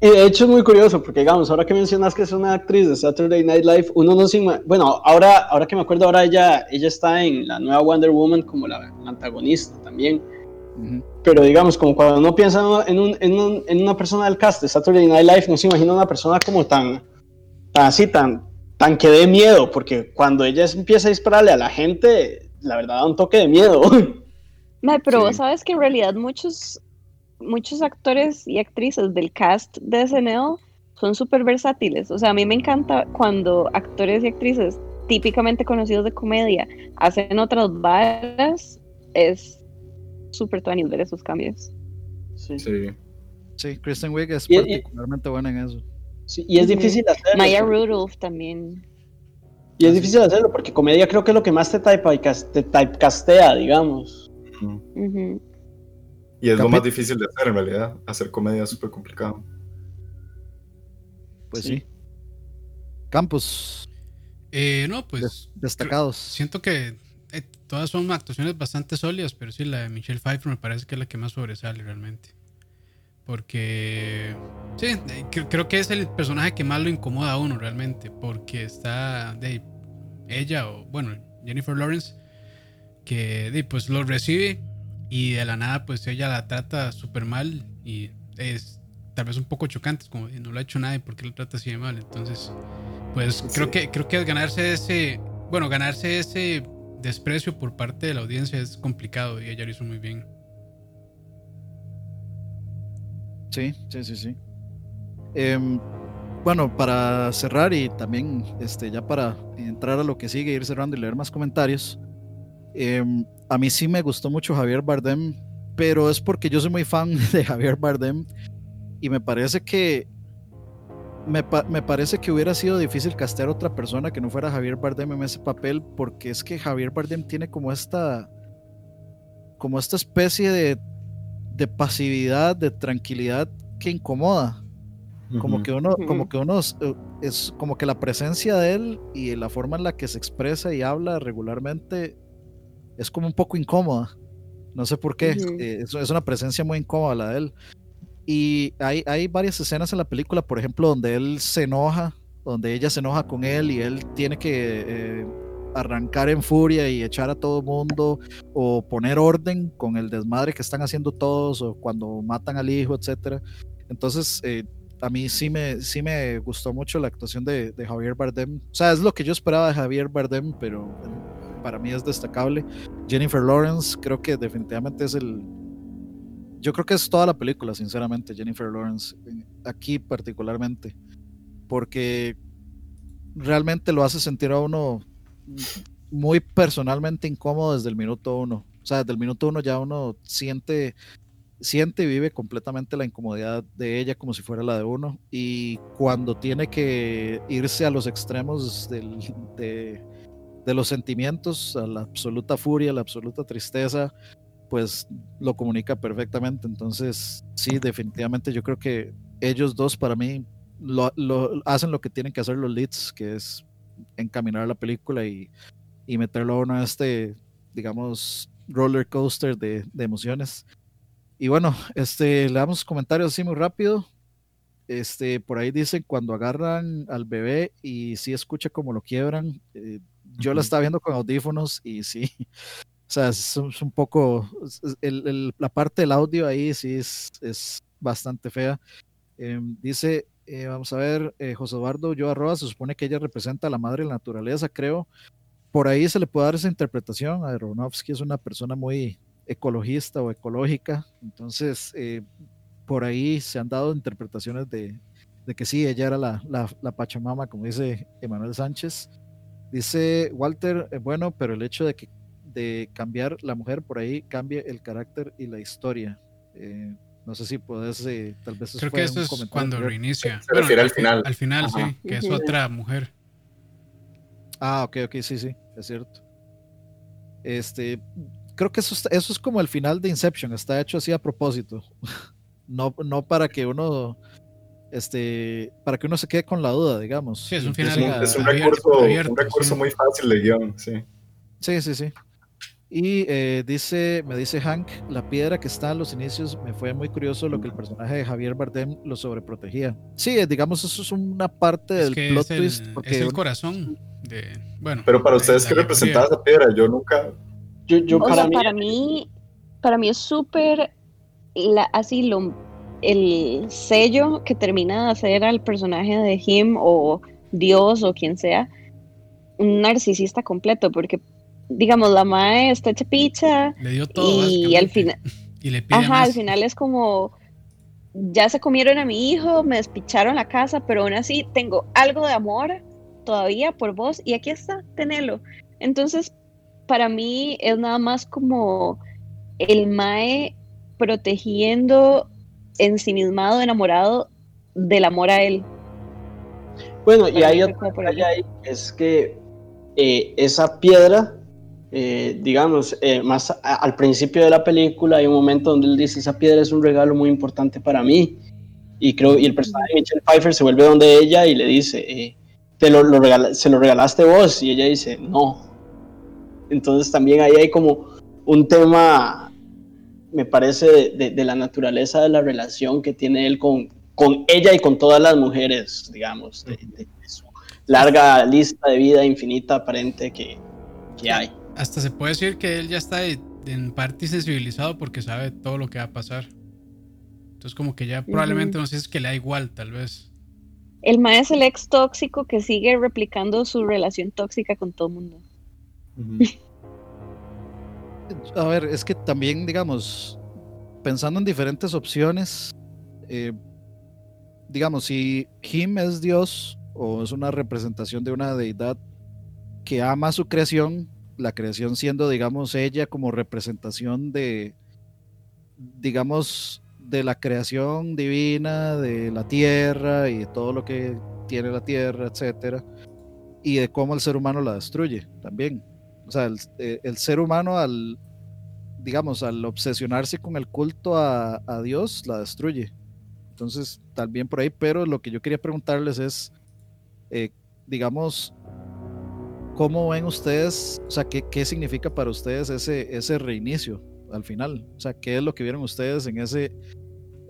Y de hecho es muy curioso porque, digamos, ahora que mencionas que es una actriz de Saturday Night Live, uno no se Bueno, ahora, ahora que me acuerdo, ahora ella, ella está en la nueva Wonder Woman como la, antagonista también. Pero digamos, como cuando uno piensa en, un, en, un, en, una persona del cast de Saturday Night Live, no se imagina una persona como tan, tan así, tan, tan que dé miedo, porque cuando ella empieza a dispararle a la gente, la verdad da un toque de miedo. [LAUGHS] pero sabes que en realidad muchos muchos actores y actrices del cast de SNL son súper versátiles. O sea, a mí me encanta cuando actores y actrices típicamente conocidos de comedia hacen otras varas. Es súper tuanis ver esos cambios. Sí. sí. Kristen Wiig es particularmente buena en eso. Sí, y es difícil hacerlo. Maya Rudolph también. Y es difícil hacerlo porque comedia creo que es lo que más te, te typecastea, digamos. Y es lo más difícil de hacer en realidad. Hacer comedia es súper complicado. Pues sí. Campos. Eh, no, pues. destacados. Siento que eh, todas son actuaciones bastante sólidas, pero sí, la de Michelle Pfeiffer me parece que es la que más sobresale realmente. Porque. Sí, eh, creo que es el personaje que más lo incomoda a uno realmente. Porque está. De, ella o, bueno, Jennifer Lawrence, que pues lo recibe y de la nada pues ella la trata súper mal y es tal vez un poco chocante, como no lo ha hecho nadie, porque lo trata así de mal? Entonces, pues creo que creo que ganarse ese, bueno, ganarse ese desprecio por parte de la audiencia es complicado y ella lo hizo muy bien. Sí, sí, sí, sí. Em, bueno, para cerrar y también este, ya para entrar a lo que sigue, ir cerrando y leer más comentarios. Em, a mí sí me gustó mucho Javier Bardem, pero es porque yo soy muy fan [LAUGHS] de Javier Bardem y me parece que me, parece que hubiera sido difícil castear a otra persona que no fuera Javier Bardem en ese papel porque es que Javier Bardem tiene como esta como esta especie de, de pasividad, de tranquilidad que incomoda. Como que uno, como que uno eh, es como que la presencia de él y la forma en la que se expresa y habla regularmente es como un poco incómoda. No sé por qué. Eh, es, una presencia muy incómoda la de él. Y hay, hay varias escenas en la película, por ejemplo, donde él se enoja, donde ella se enoja con él y él tiene que eh, arrancar en furia y echar a todo mundo o poner orden con el desmadre que están haciendo todos o cuando matan al hijo, etcétera. Entonces, eh, a mí sí me, sí me gustó mucho la actuación de, de, Javier Bardem. O sea, es lo que yo esperaba de Javier Bardem, pero para mí es destacable. Jennifer Lawrence, creo que definitivamente es el. Yo creo que es toda la película, sinceramente, Jennifer Lawrence, aquí particularmente, porque realmente lo hace sentir a uno muy personalmente incómodo desde el minuto uno. O sea, desde el minuto uno ya uno siente, siente y vive completamente la incomodidad de ella como si fuera la de uno. Y cuando tiene que irse a los extremos del, de, de los sentimientos, a la absoluta furia, a la absoluta tristeza, pues lo comunica perfectamente. Entonces, sí, definitivamente yo creo que ellos dos para mí lo, hacen lo que tienen que hacer los leads, que es encaminar la película y, y meterlo a uno a este, digamos, roller coaster de, de, emociones. Y bueno, este, le damos comentarios así muy rápido. Este, por ahí dicen cuando agarran al bebé y si escucha como lo quiebran, eh, yo la estaba viendo con audífonos y sí, o sea, es, un poco, la parte del audio ahí sí es, es bastante fea. Em, dice, eh, vamos a ver, eh, José Eduardo yo arroba, se supone que ella representa a la madre de la naturaleza, creo. Por ahí se le puede dar esa interpretación. Aronofsky es una persona muy ecologista o ecológica, entonces eh, por ahí se han dado interpretaciones de, de que sí, ella era la, la, la Pachamama, como dice Emanuel Sánchez. Dice Walter, eh, bueno, pero el hecho de que de cambiar la mujer por ahí cambie el carácter y la historia. Eh, no sé si puedes, eh, tal vez Creo que eso es cuando reinicia. Se refiere al final. Al final, sí, que es otra mujer. Ah, ok, ok, sí, sí, es cierto. Este, creo que eso, eso es como el final de Inception, está hecho así a propósito. [LAUGHS] no, no para que uno este, para que uno se quede con la duda, digamos. Sí, es un final empiece a- Es un recurso, abierto, un recurso sí. muy fácil de guion, sí. Sí, sí, sí. Y eh, dice, me dice Hank, la piedra que está en los inicios me fue muy curioso lo que el personaje de Javier Bardem lo sobreprotegía. Sí, eh, digamos, eso es una parte Es del que plot es el, twist. es Porque el corazón de. Bueno. Pero para de ustedes, ¿qué representaba esa piedra? Yo nunca. Yo, yo para sea, mí, para mí, para mí es súper así lo el sello que termina de hacer al personaje de Him o Dios o quien sea un narcisista completo, porque digamos la mae está hecha picha Le dio todo. y al final, [LAUGHS] Y le pide ajá, más. al final es como ya se comieron a mi hijo, me despicharon la casa, pero aún así tengo algo de amor todavía por vos y aquí está, tenelo. Entonces, para mí es nada más como el Mae protegiendo, ensimismado, enamorado del amor a él. bueno, y hay otra ahí. es que eh, esa piedra, eh, digamos, eh, más a- al principio de la película hay un momento donde él dice, esa piedra es un regalo muy importante para mí. Y creo, y el personaje de Michelle Pfeiffer se vuelve donde ella y le dice, te lo, lo regala- se lo regalaste vos, y ella dice, no. Entonces también ahí hay como un tema, me parece, de, de- de la naturaleza de la relación que tiene él con, con ella y con todas las mujeres, digamos, de, de- su larga lista de vida infinita aparente que, que hay. Hasta se puede decir que él ya está en parte sensibilizado porque sabe todo lo que va a pasar. Entonces, como que ya probablemente no sé si es que le da igual, tal vez. El Mae es el ex tóxico que sigue replicando su relación tóxica con todo el mundo. A ver, es que también, digamos, pensando en diferentes opciones, eh, digamos, si Him es Dios o es una representación de una deidad que ama su creación, la creación siendo, digamos, ella como representación de, digamos, de la creación divina, de la tierra y de todo lo que tiene la tierra, etcétera, y de cómo el ser humano la destruye también. O sea, el, eh, el ser humano al, digamos, al obsesionarse con el culto a, a Dios, la destruye. Entonces, también por ahí, pero lo que yo quería preguntarles es, eh, digamos, ¿cómo ven ustedes, o sea, qué, qué significa para ustedes ese, ese reinicio al final? O sea, ¿qué es lo que vieron ustedes en ese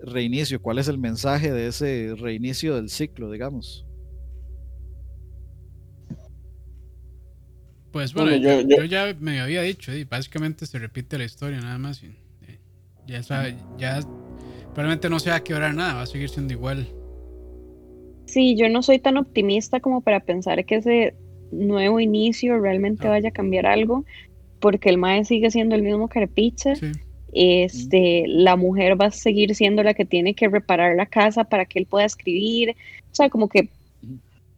reinicio? ¿Cuál es el mensaje de ese reinicio del ciclo, digamos? Pues bueno, Bueno, yo, yo- yo- yo ya me había dicho, y básicamente se repite la historia nada más. y, eh, ya sabe, ya probablemente no se va a quebrar nada, va a seguir siendo igual. Sí, yo no soy tan optimista como para pensar que ese nuevo inicio realmente Ah. vaya a cambiar algo, porque el Mae sigue siendo el mismo carepicha. Sí. Este, la mujer va a seguir siendo la que tiene que reparar la casa para que él pueda escribir. O sea, como que.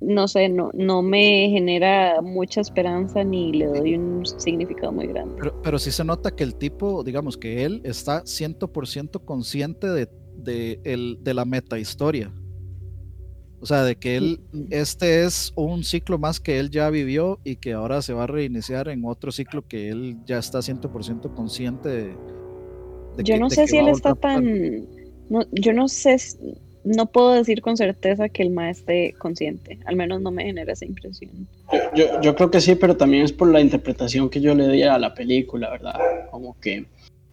No sé, no, no me genera mucha esperanza ni le doy un significado muy grande. Pero, pero sí se nota que el tipo, digamos que él está 100% consciente de, de, el, de la meta historia. O sea, de que él, este es un ciclo más que él ya vivió y que ahora se va a reiniciar en otro ciclo que él ya está 100% consciente de. de Yo que- no sé si él está tan, no, yo no sé, no puedo decir con certeza que el Mae esté consciente, al menos no me genera esa impresión. Yo, yo, yo creo que sí, pero también es por la interpretación que yo le di a la película, ¿verdad? Como que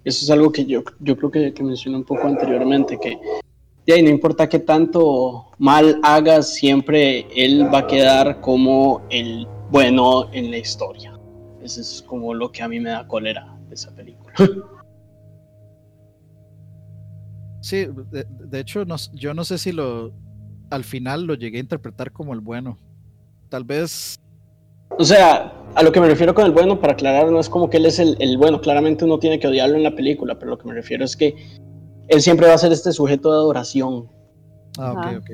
eso es algo que yo, yo creo que, que mencioné un poco anteriormente, que de ahí no importa qué tanto mal hagas, siempre él va a quedar como el bueno en la historia. Eso es como lo que a mí me da cólera de esa película. [LAUGHS] Sí, de, de hecho, no yo no sé si lo al final lo llegué a interpretar como el bueno. Tal vez O sea, a lo que me refiero con el bueno, para aclarar, no es como que él es el, el bueno, claramente uno tiene que odiarlo en la película, pero lo que me refiero es que él siempre va a ser este sujeto de adoración. Ah, ok, ok.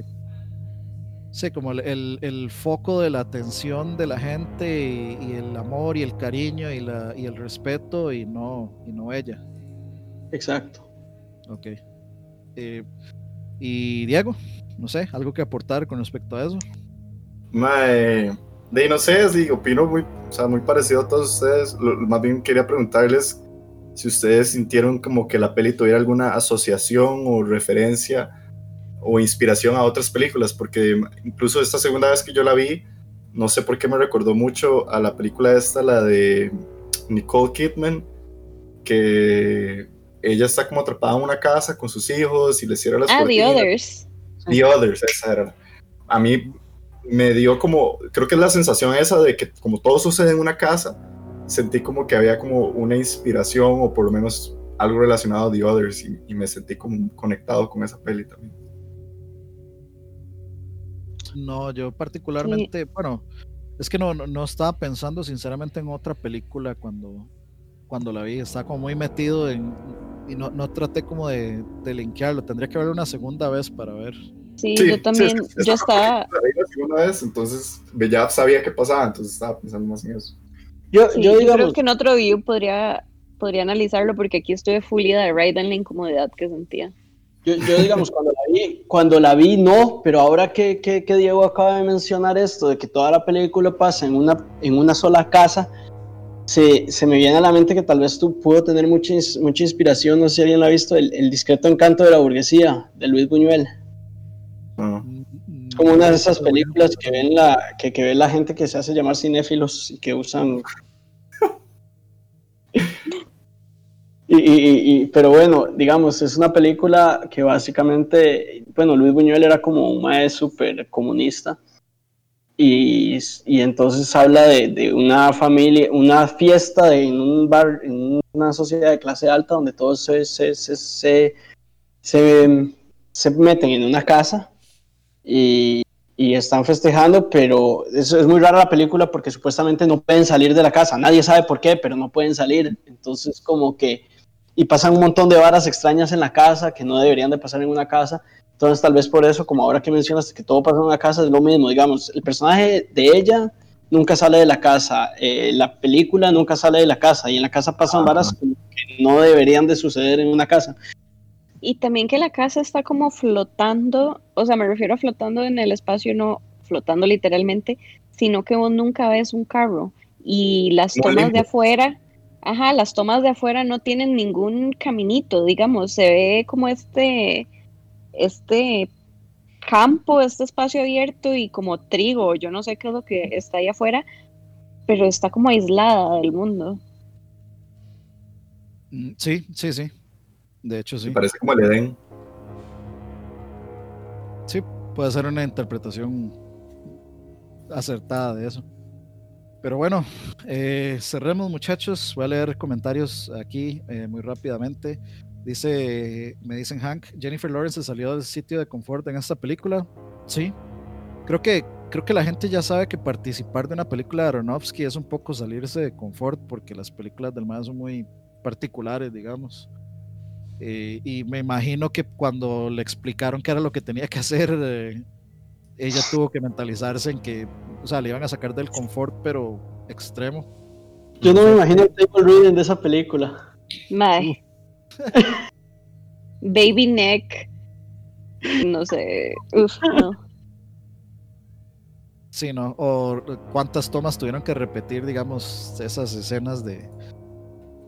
Sí, como el, el- el foco de la atención de la gente y, y el amor y el cariño y, la, y el respeto y no, y no ella. Exacto. Ok. Eh, y Diego, no sé, algo que aportar con respecto a eso. Mae, de no sé, sí, opino muy, o sea, muy parecido a todos ustedes. Más bien quería preguntarles si ustedes sintieron como que la peli tuviera alguna asociación o referencia o inspiración a otras películas, porque incluso esta segunda vez que yo la vi, no sé por qué me recordó mucho a la película esta, la de Nicole Kidman, que ella está como atrapada en una casa con sus hijos y le cierra las Ah, The. Others. The Others, esa era. A mí me dio como, creo que es la sensación esa de que como todo sucede en una casa, sentí como que había como una inspiración o por lo menos algo relacionado a The Others y, y me sentí como conectado con esa peli también. No, yo particularmente, bueno, es que no, no, no estaba pensando sinceramente en otra película cuando, cuando la vi. Estaba como muy metido en. Y no, no traté como de, de linkearlo. Tendría que verlo una segunda vez para ver. Sí, yo también, es que yo estaba, segunda vez, entonces ya sabía qué pasaba, entonces estaba pensando más en eso. Yo, sí, yo yo digamos, creo que en otro view podría, podría analizarlo porque aquí estuve fulida de raid en la incomodidad que sentía. Yo, yo, digamos, cuando la vi, cuando la vi, no, pero ahora que, que, que, Diego acaba de mencionar esto, de que toda la película pasa en una, en una sola casa, se, se me viene a la mente que tal vez tú pudo tener mucha, mucha inspiración, no sé si alguien la ha visto, el, el discreto encanto de la burguesía, de Luis Buñuel. Es como una de esas películas que ven la, que, que ve la gente que se hace llamar cinéfilos y que usan [LAUGHS] Y, y, y, pero bueno, digamos, es una película que básicamente, bueno, Luis Buñuel era como un maestro súper comunista y, y, entonces habla de, de, una familia, una fiesta de, en un bar, en una sociedad de clase alta donde todos se, se, se, se, se, se meten en una casa y, y están festejando, pero eso es muy rara la película porque supuestamente no pueden salir de la casa, nadie sabe por qué, pero no pueden salir, entonces como que y pasan un montón de varas extrañas en la casa que no deberían de pasar en una casa. Entonces, tal vez por eso, como ahora que mencionas que todo pasa en una casa, es lo mismo. Digamos, el personaje de ella nunca sale de la casa, eh, la película nunca sale de la casa, y en la casa pasan varas que no deberían de suceder en una casa. Y también que la casa está como flotando, o sea, me refiero a flotando en el espacio, no flotando literalmente, sino que vos nunca ves un carro. Y las Muy tomas limpio. de afuera Ajá, las tomas de afuera no tienen ningún caminito, digamos, se ve como este, este campo, este espacio abierto y como trigo, yo no sé qué es lo que está ahí afuera, pero está como aislada del mundo. Mm, Sí, sí, sí. De hecho, sí. Parece como el Edén. Sí, puede ser una interpretación acertada de eso. Pero bueno, eh, cerremos muchachos. Voy a leer comentarios aquí eh, muy rápidamente. Dice, me dicen Hank, Jennifer Lawrence se salió del sitio de confort en esta película. Sí, creo que creo que la gente ya sabe que participar de una película de Aronofsky es un poco salirse de confort porque las películas del más son muy particulares, digamos. Eh, y me imagino que cuando le explicaron qué era lo que tenía que hacer, eh, ella tuvo que mentalizarse en que, o sea, le iban a sacar del confort, pero extremo. Yo no me imagino el table reading de esa película. Mae. Baby neck. No sé. No. Sí, ¿no? O cuántas tomas tuvieron que repetir, digamos, esas escenas de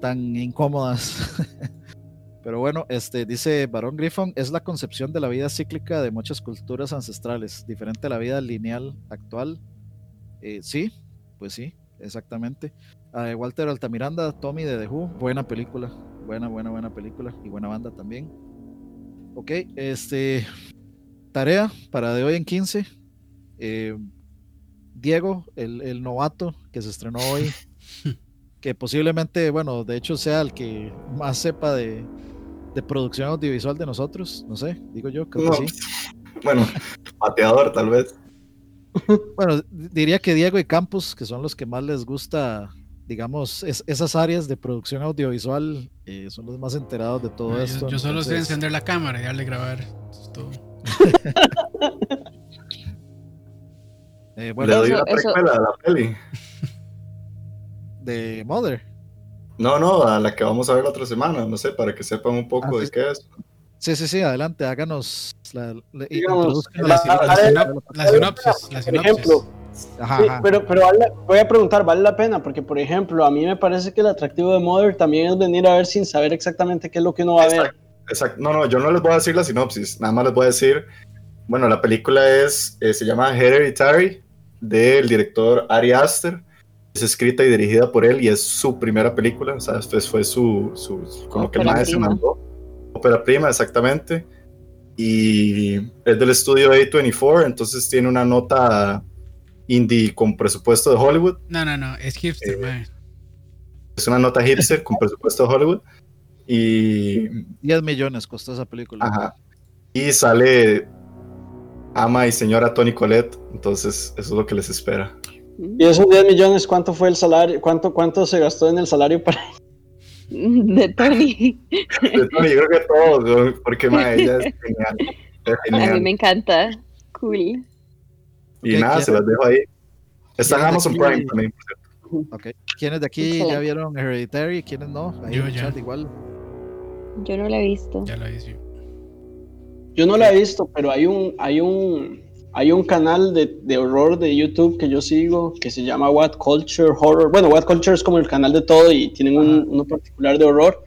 tan incómodas. [LAUGHS] Pero bueno, este dice Barón Griffon, es la concepción de la vida cíclica de muchas culturas ancestrales, diferente a la vida lineal actual. Eh, sí, pues sí, exactamente. Uh, Walter Altamiranda, Tommy de The Who, buena película, buena, buena, buena película y buena banda también. Ok, este, tarea para de hoy en 15. Eh, Diego, el, el, novato que se estrenó hoy, [LAUGHS] que posiblemente, bueno, de hecho sea el que más sepa de, de producción audiovisual de nosotros, no sé, digo yo, creo no, que sí. Bueno, pateador tal vez. Bueno, diría que Diego y Campos, que son los que más les gusta, digamos, es, esas áreas de producción audiovisual, eh, son los más enterados de todo No, esto. yo, yo solo sé encender la cámara y darle grabar. Es todo. [LAUGHS] eh, Le bueno, doy Eso- una eso- precuela a la peli. de Mother. No, no, a la que vamos a ver la otra semana, no sé, para que sepan un poco Ah, de sí. qué es. Sí, sí, sí, adelante, háganos la, la- Digamos, la- la sinopsis. la- La sinopsis, la Por sinopsis. ejemplo, Ajá, Sí, ajá. pero, pero vale- voy a preguntar, ¿vale la pena? Porque, por ejemplo, a mí me parece que el atractivo de Mother también es venir a ver sin saber exactamente qué es lo que uno va a ver. exacto. No, no, yo no les voy a decir la sinopsis, nada más les voy a decir, bueno, la película es, eh, se llama Hereditary, del director Ari Aster, es escrita y dirigida por él y es su primera película, o sea, esto fue su, su con lo que el maestro prima. mandó, ópera prima, exactamente, y es del estudio A24, entonces tiene una nota indie con presupuesto de Hollywood, No, no, no, es hipster, Eh, es una nota hipster con presupuesto de Hollywood, y 10 millones costó esa película. Ajá. Y sale ama y señora Tony Colette, entonces eso es lo que les espera. Y esos 10 millones, ¿cuánto fue el salario? ¿Cuánto, cuánto se gastó en el salario para [LAUGHS] De Tony. De Tony, yo creo que todos, ¿no? porque ma, ella es genial. es A mí genial. me encanta. Cool. Y Ok, nada, ¿quién- se las dejo ahí. Está en Amazon aquí- Prime también. por cierto. Ok. ¿Quiénes de aquí ya vieron Hereditary? ¿Quiénes no? Ahí Yo en chat igual. Yo no la he visto. Ya lo hice. Yo no la he visto, pero hay un, hay un, hay un canal de, de horror de YouTube que yo sigo que se llama What Culture Horror. Bueno, What Culture es como el canal de todo y tienen un, uno particular de horror.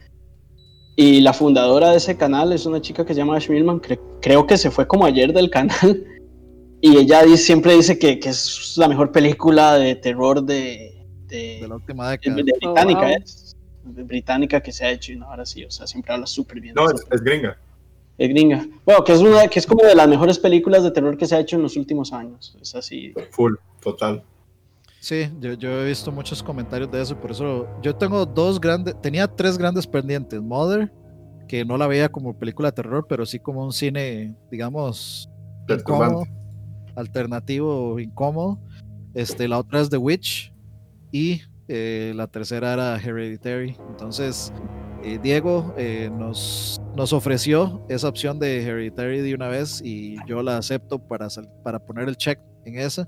Y la fundadora de ese canal es una chica que se llama Ash Milman, cre- creo que se fue como ayer del canal. [LAUGHS] Y ella dice- siempre dice que, que es la mejor película de terror de, de, De la última década. de británica, Oh, wow. es, de británica que se ha hecho y no, ahora sí, o sea, siempre habla súper bien. No, es, es gringa. es gringa. Bueno, que es una, que es como de las mejores películas de terror que se ha hecho en los últimos años. Es así. Full, total. Sí, yo, yo he visto muchos comentarios de eso, por eso yo tengo dos grandes, tenía tres grandes pendientes. Mother, que no la veía como película de terror, pero sí como un cine, digamos, incómodo. Alternativo, incómodo. Este, la otra es The Witch y eh, la tercera era Hereditary. Entonces, eh, Diego eh, nos, nos ofreció esa opción de Hereditary de una vez y yo la acepto para, sal- para poner el check en esa.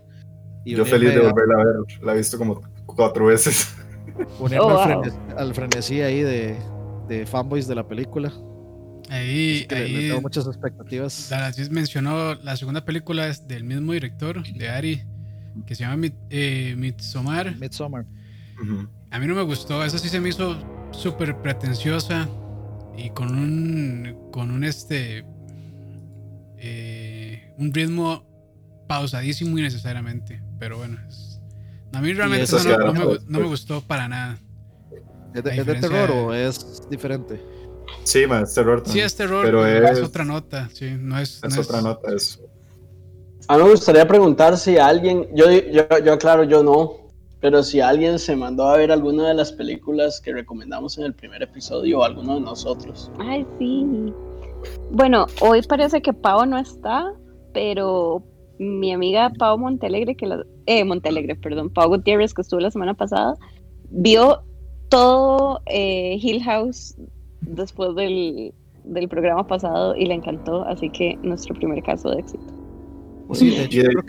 Y Yo feliz de volverla a ver. La he visto como cuatro veces. [LAUGHS] unirme Oh, al, wow. frenes- al frenesí ahí de, de fanboys de la película. Ahí, que le- le ahí tengo muchas expectativas. Daracis mencionó la segunda película es del mismo director, de Ari, que se llama Mid- eh, Midsommar. Midsommar. Ujú. A mí no me gustó, esa sí se me hizo súper pretenciosa y con un, con un este, eh, un ritmo pausadísimo innecesariamente, pero bueno, es- a mí realmente eso no, no me, no me gustó para nada. ¿Es de, es terror o es diferente? Sí, man, es terror. Sí es terror, Pero es, es- otra nota, sí, no es... Es no otra nota. Es, A mí me gustaría preguntar si alguien, yo, yo, yo aclaro, yo no, pero si alguien se mandó a ver alguna de las películas que recomendamos en el primer episodio o alguno de nosotros. Ay, sí. Bueno, hoy parece que Pau no está, pero mi amiga Pau Montelegre, que la, eh, Montelegre, perdón, Pau Gutiérrez, que estuvo la semana pasada, vio todo eh, Hill House después del, del programa pasado y le encantó, así que nuestro primer caso de éxito. Sí, de hecho, creo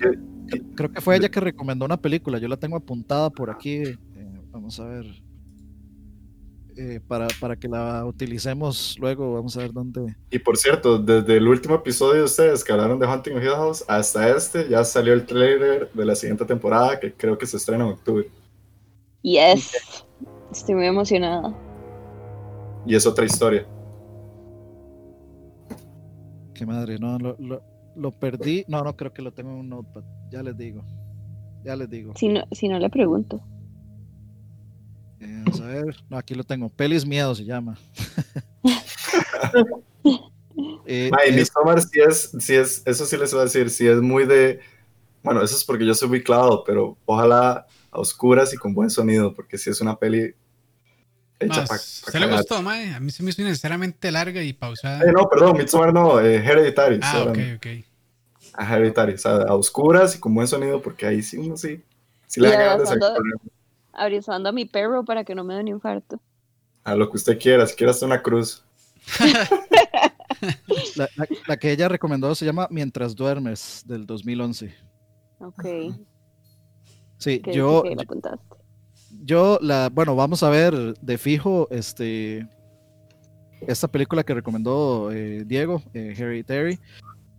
que, creo que fue ella que recomendó una película. Yo la tengo apuntada por aquí. eh, vamos a ver. Eh, para, para que la utilicemos luego. Vamos a ver dónde. Y por cierto, desde el último episodio de ustedes que hablaron de Hunting of Hill House hasta este, ya salió el trailer de la siguiente temporada que creo que se estrena en octubre. Yes, estoy muy emocionada. Y es otra historia. Qué madre, no, lo, lo, lo perdí. No, no creo que lo tengo en un notepad. Ya les digo. Ya les digo. Si no, si no le pregunto. Eh, vamos a ver. No, aquí lo tengo. Pelis Miedo se llama. [LAUGHS] Eh, Ma, y es- sí es, sí es, eso sí les voy a decir, sí es muy de, bueno, eso es porque yo soy muy clavado, pero ojalá a oscuras y con buen sonido, porque si es una peli hecha ¿Se le gustó, mae? A mí se me hizo innecesariamente larga y pausada. Eh, no, perdón, Midsommar no, eh, Hereditary. ah, ok, ok. A Hereditary, o sea, a oscuras y con buen sonido, porque ahí sí uno sí, sí le Y dan ganas abrazando- a mi perro para que no me dé un infarto. a lo que usted quiera, si quiere hacer una cruz. [LAUGHS] la, la- la que ella recomendó se llama Mientras duermes, del 2011. Ok. Sí, yo, que la apuntaste. Yo la, bueno, vamos a ver de fijo este esta película que recomendó eh, Diego, eh, Hereditary.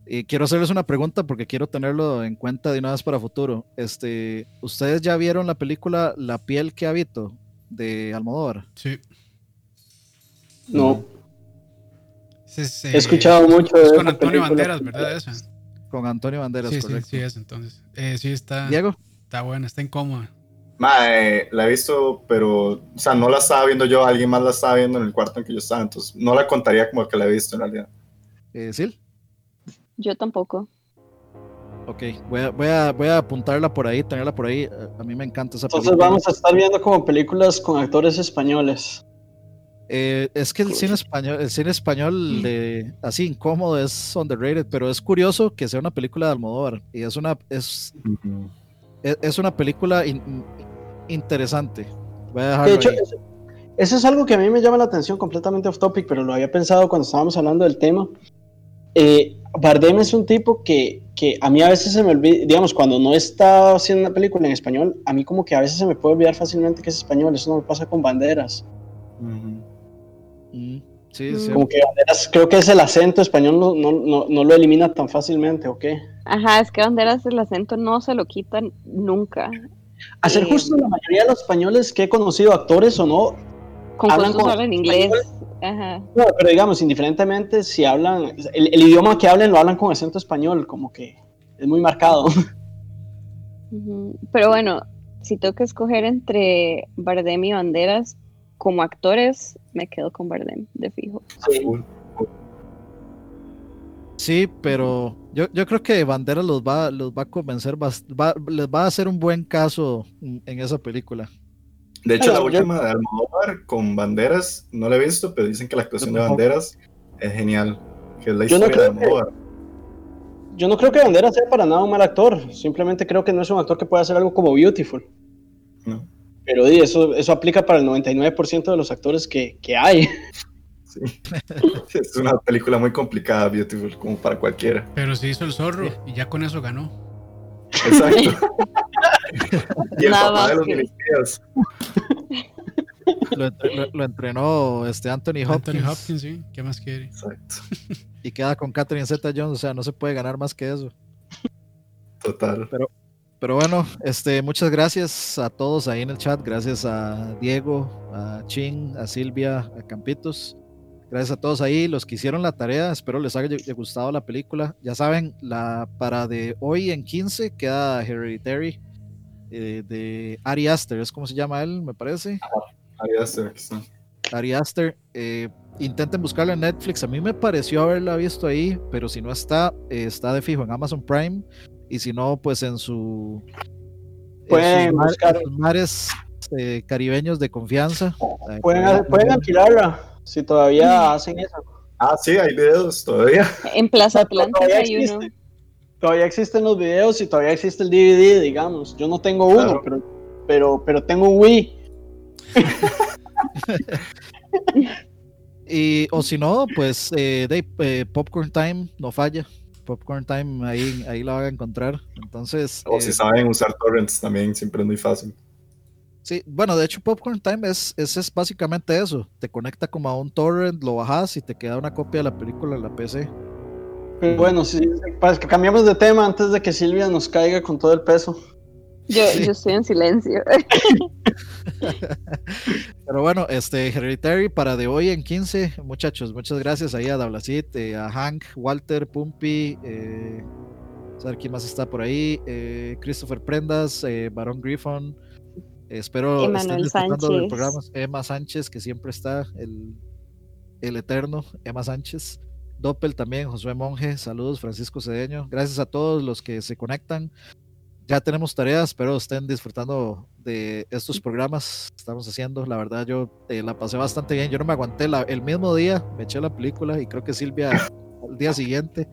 Y quiero hacerles una pregunta porque quiero tenerlo en cuenta de una vez para futuro. Este, ¿ustedes ya vieron la película La piel que habito de Almodóvar? Sí. No. Ese es, He escuchado mucho de es con Antonio película. Banderas, ¿verdad? Esa. Con Antonio Banderas, Sí, sí, correcto. sí, es entonces. Eh, sí, está, Diego, está buena, está incómoda. Mae, la he visto, pero, o sea, no la estaba viendo yo, alguien más la estaba viendo en el cuarto en que yo estaba, entonces no la contaría como que la he visto en realidad. eh, Sil. Yo tampoco. Ok, voy a, voy, a, voy a apuntarla por ahí, tenerla por ahí. A- A mí me encanta esa Entonces película. vamos a estar viendo como películas con actores españoles. Eh, es que el cine español, el cine español de así incómodo es underrated, pero es curioso que sea una película de Almodóvar y es una es, es, es una película in- interesante. Voy a dejarlo De hecho, ahí. eso, eso es algo que a mí me llama la atención completamente off topic, pero lo había pensado cuando estábamos hablando del tema. Eh, Bardem es un tipo que, que a mí a veces se me olvida, digamos, cuando no está haciendo una película en español, a mí como que a veces se me puede olvidar fácilmente que es español. Eso no me pasa con Banderas. Mm, sí, Mm. sí. Como que Banderas, creo que es el acento español, no, no, no, no lo elimina tan fácilmente, ¿o qué? Ajá, es que Banderas el acento no se lo quitan nunca. A ser Eh, justo, la mayoría de los españoles que he conocido, actores o no, Con Hablan con hablan inglés. Ajá. No, pero digamos, indiferentemente si hablan, el, el idioma que hablen lo hablan con acento español, como que es muy marcado. Pero bueno, si tengo que escoger entre Bardem y Banderas como actores, me quedo con Bardem, de fijo. Full. Sí, pero yo, yo creo que Banderas los va, los va a convencer, bas- va- les va a hacer un buen caso en esa película. De hecho, la Bueno, yo- última de Almodóvar con Banderas, no la he visto, pero dicen que la actuación de. Banderas es genial, que es la Yo no historia de creo que- Almodóvar. Yo no creo que Banderas sea para nada un mal actor, simplemente creo que no es un actor que pueda hacer algo como Beautiful. ¿no? Pero di, eso, eso aplica para el 99% de los actores que, que hay. [LAUGHS] Sí. [LAUGHS] es una película muy complicada, Beautiful, como para cualquiera. Pero se hizo el zorro y ya con eso ganó. Exacto. [LAUGHS] y el Nada papá de los que-. Lo, entre- lo- lo entrenó este Anthony Hopkins, Anthony Hopkins, sí. ¿Qué más quiere? Exacto. y queda con Catherine Zeta Jones, o sea, no se puede ganar más que eso. Total. Pero bueno, este, muchas gracias a todos ahí en el chat. Gracias a Diego, a Chin, a Silvia, a Campitos. Gracias a todos ahí, los que hicieron la tarea. Espero les haya gustado la película. Ya saben, la para de hoy en 15 queda Hereditary eh, de Ari Aster, es como se llama él, me parece. Está, aquí está. Ari Aster. eh, intenten buscarla en Netflix. A mí me pareció haberla visto ahí, pero si no está, eh, está de fijo en Amazon Prime. Y si no, pues en su. en Pueden buscar. en sus mares eh, caribeños de confianza. Pueden- pueden alquilarla, si todavía hacen eso. Ah, sí, hay videos todavía. [LAUGHS] En Plaza Todavía Atlántica hay uno. Todavía existen los videos y todavía existe el DVD, digamos. Yo no tengo uno, Claro. pero, pero, pero tengo un Wii. [LAUGHS] Y, o si no, pues eh, de, eh, Popcorn Time no falla. Popcorn Time ahí, ahí la van a encontrar. Entonces, O eh, si saben usar torrents también, siempre es muy fácil. Sí, bueno, de hecho Popcorn Time es, es, es básicamente eso. Te conecta como a un torrent, lo bajas y te queda una copia de la película en la PC. Pero bueno, sí, para que cambiamos de tema antes de que Silvia nos caiga con todo el peso. Yo, Sí. yo estoy en silencio. [LAUGHS] Pero bueno, este Hereditary para de hoy en 15, muchachos, muchas gracias ahí a Dablacit, eh, a Hank, Walter, Pumpi, eh, a ver quién más está por ahí, eh, Christopher Prendas, eh, Barón Griffon, espero Emanuel disfrutando del Sánchez. programa, Emma Sánchez, que siempre está, el, el eterno Emma Sánchez, Doppel también, Josué Monje, saludos, Francisco Cedeño, gracias a todos los que se conectan. Ya tenemos tareas, espero estén disfrutando de estos programas que estamos haciendo. La verdad, yo eh, la pasé bastante bien. Yo no me aguanté. La- el mismo día me eché la película y creo que Silvia al día siguiente.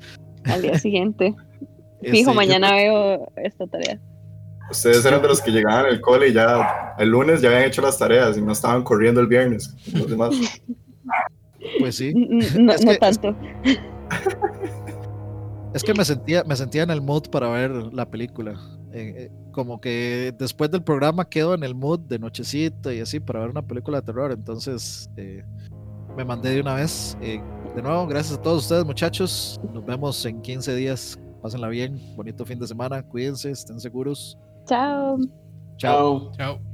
Al día siguiente. [LAUGHS] Este, Fijo, yo- mañana veo esta tarea. Ustedes eran de los que llegaban al cole y ya el lunes ya habían hecho las tareas y no estaban corriendo el viernes. Los demás. Pues sí. N- n- No, Es no que- tanto. [LAUGHS] Es que me sentía, me sentía en el mood para ver la película. Eh, eh, como que después del programa quedo en el mood de nochecita y así para ver una película de terror. Entonces eh, me mandé de una vez. Eh, de nuevo, gracias a todos ustedes, muchachos. Nos vemos en 15 días. Pásenla bien. Bonito fin de semana. Cuídense, estén seguros. Chao. Chao. Chao.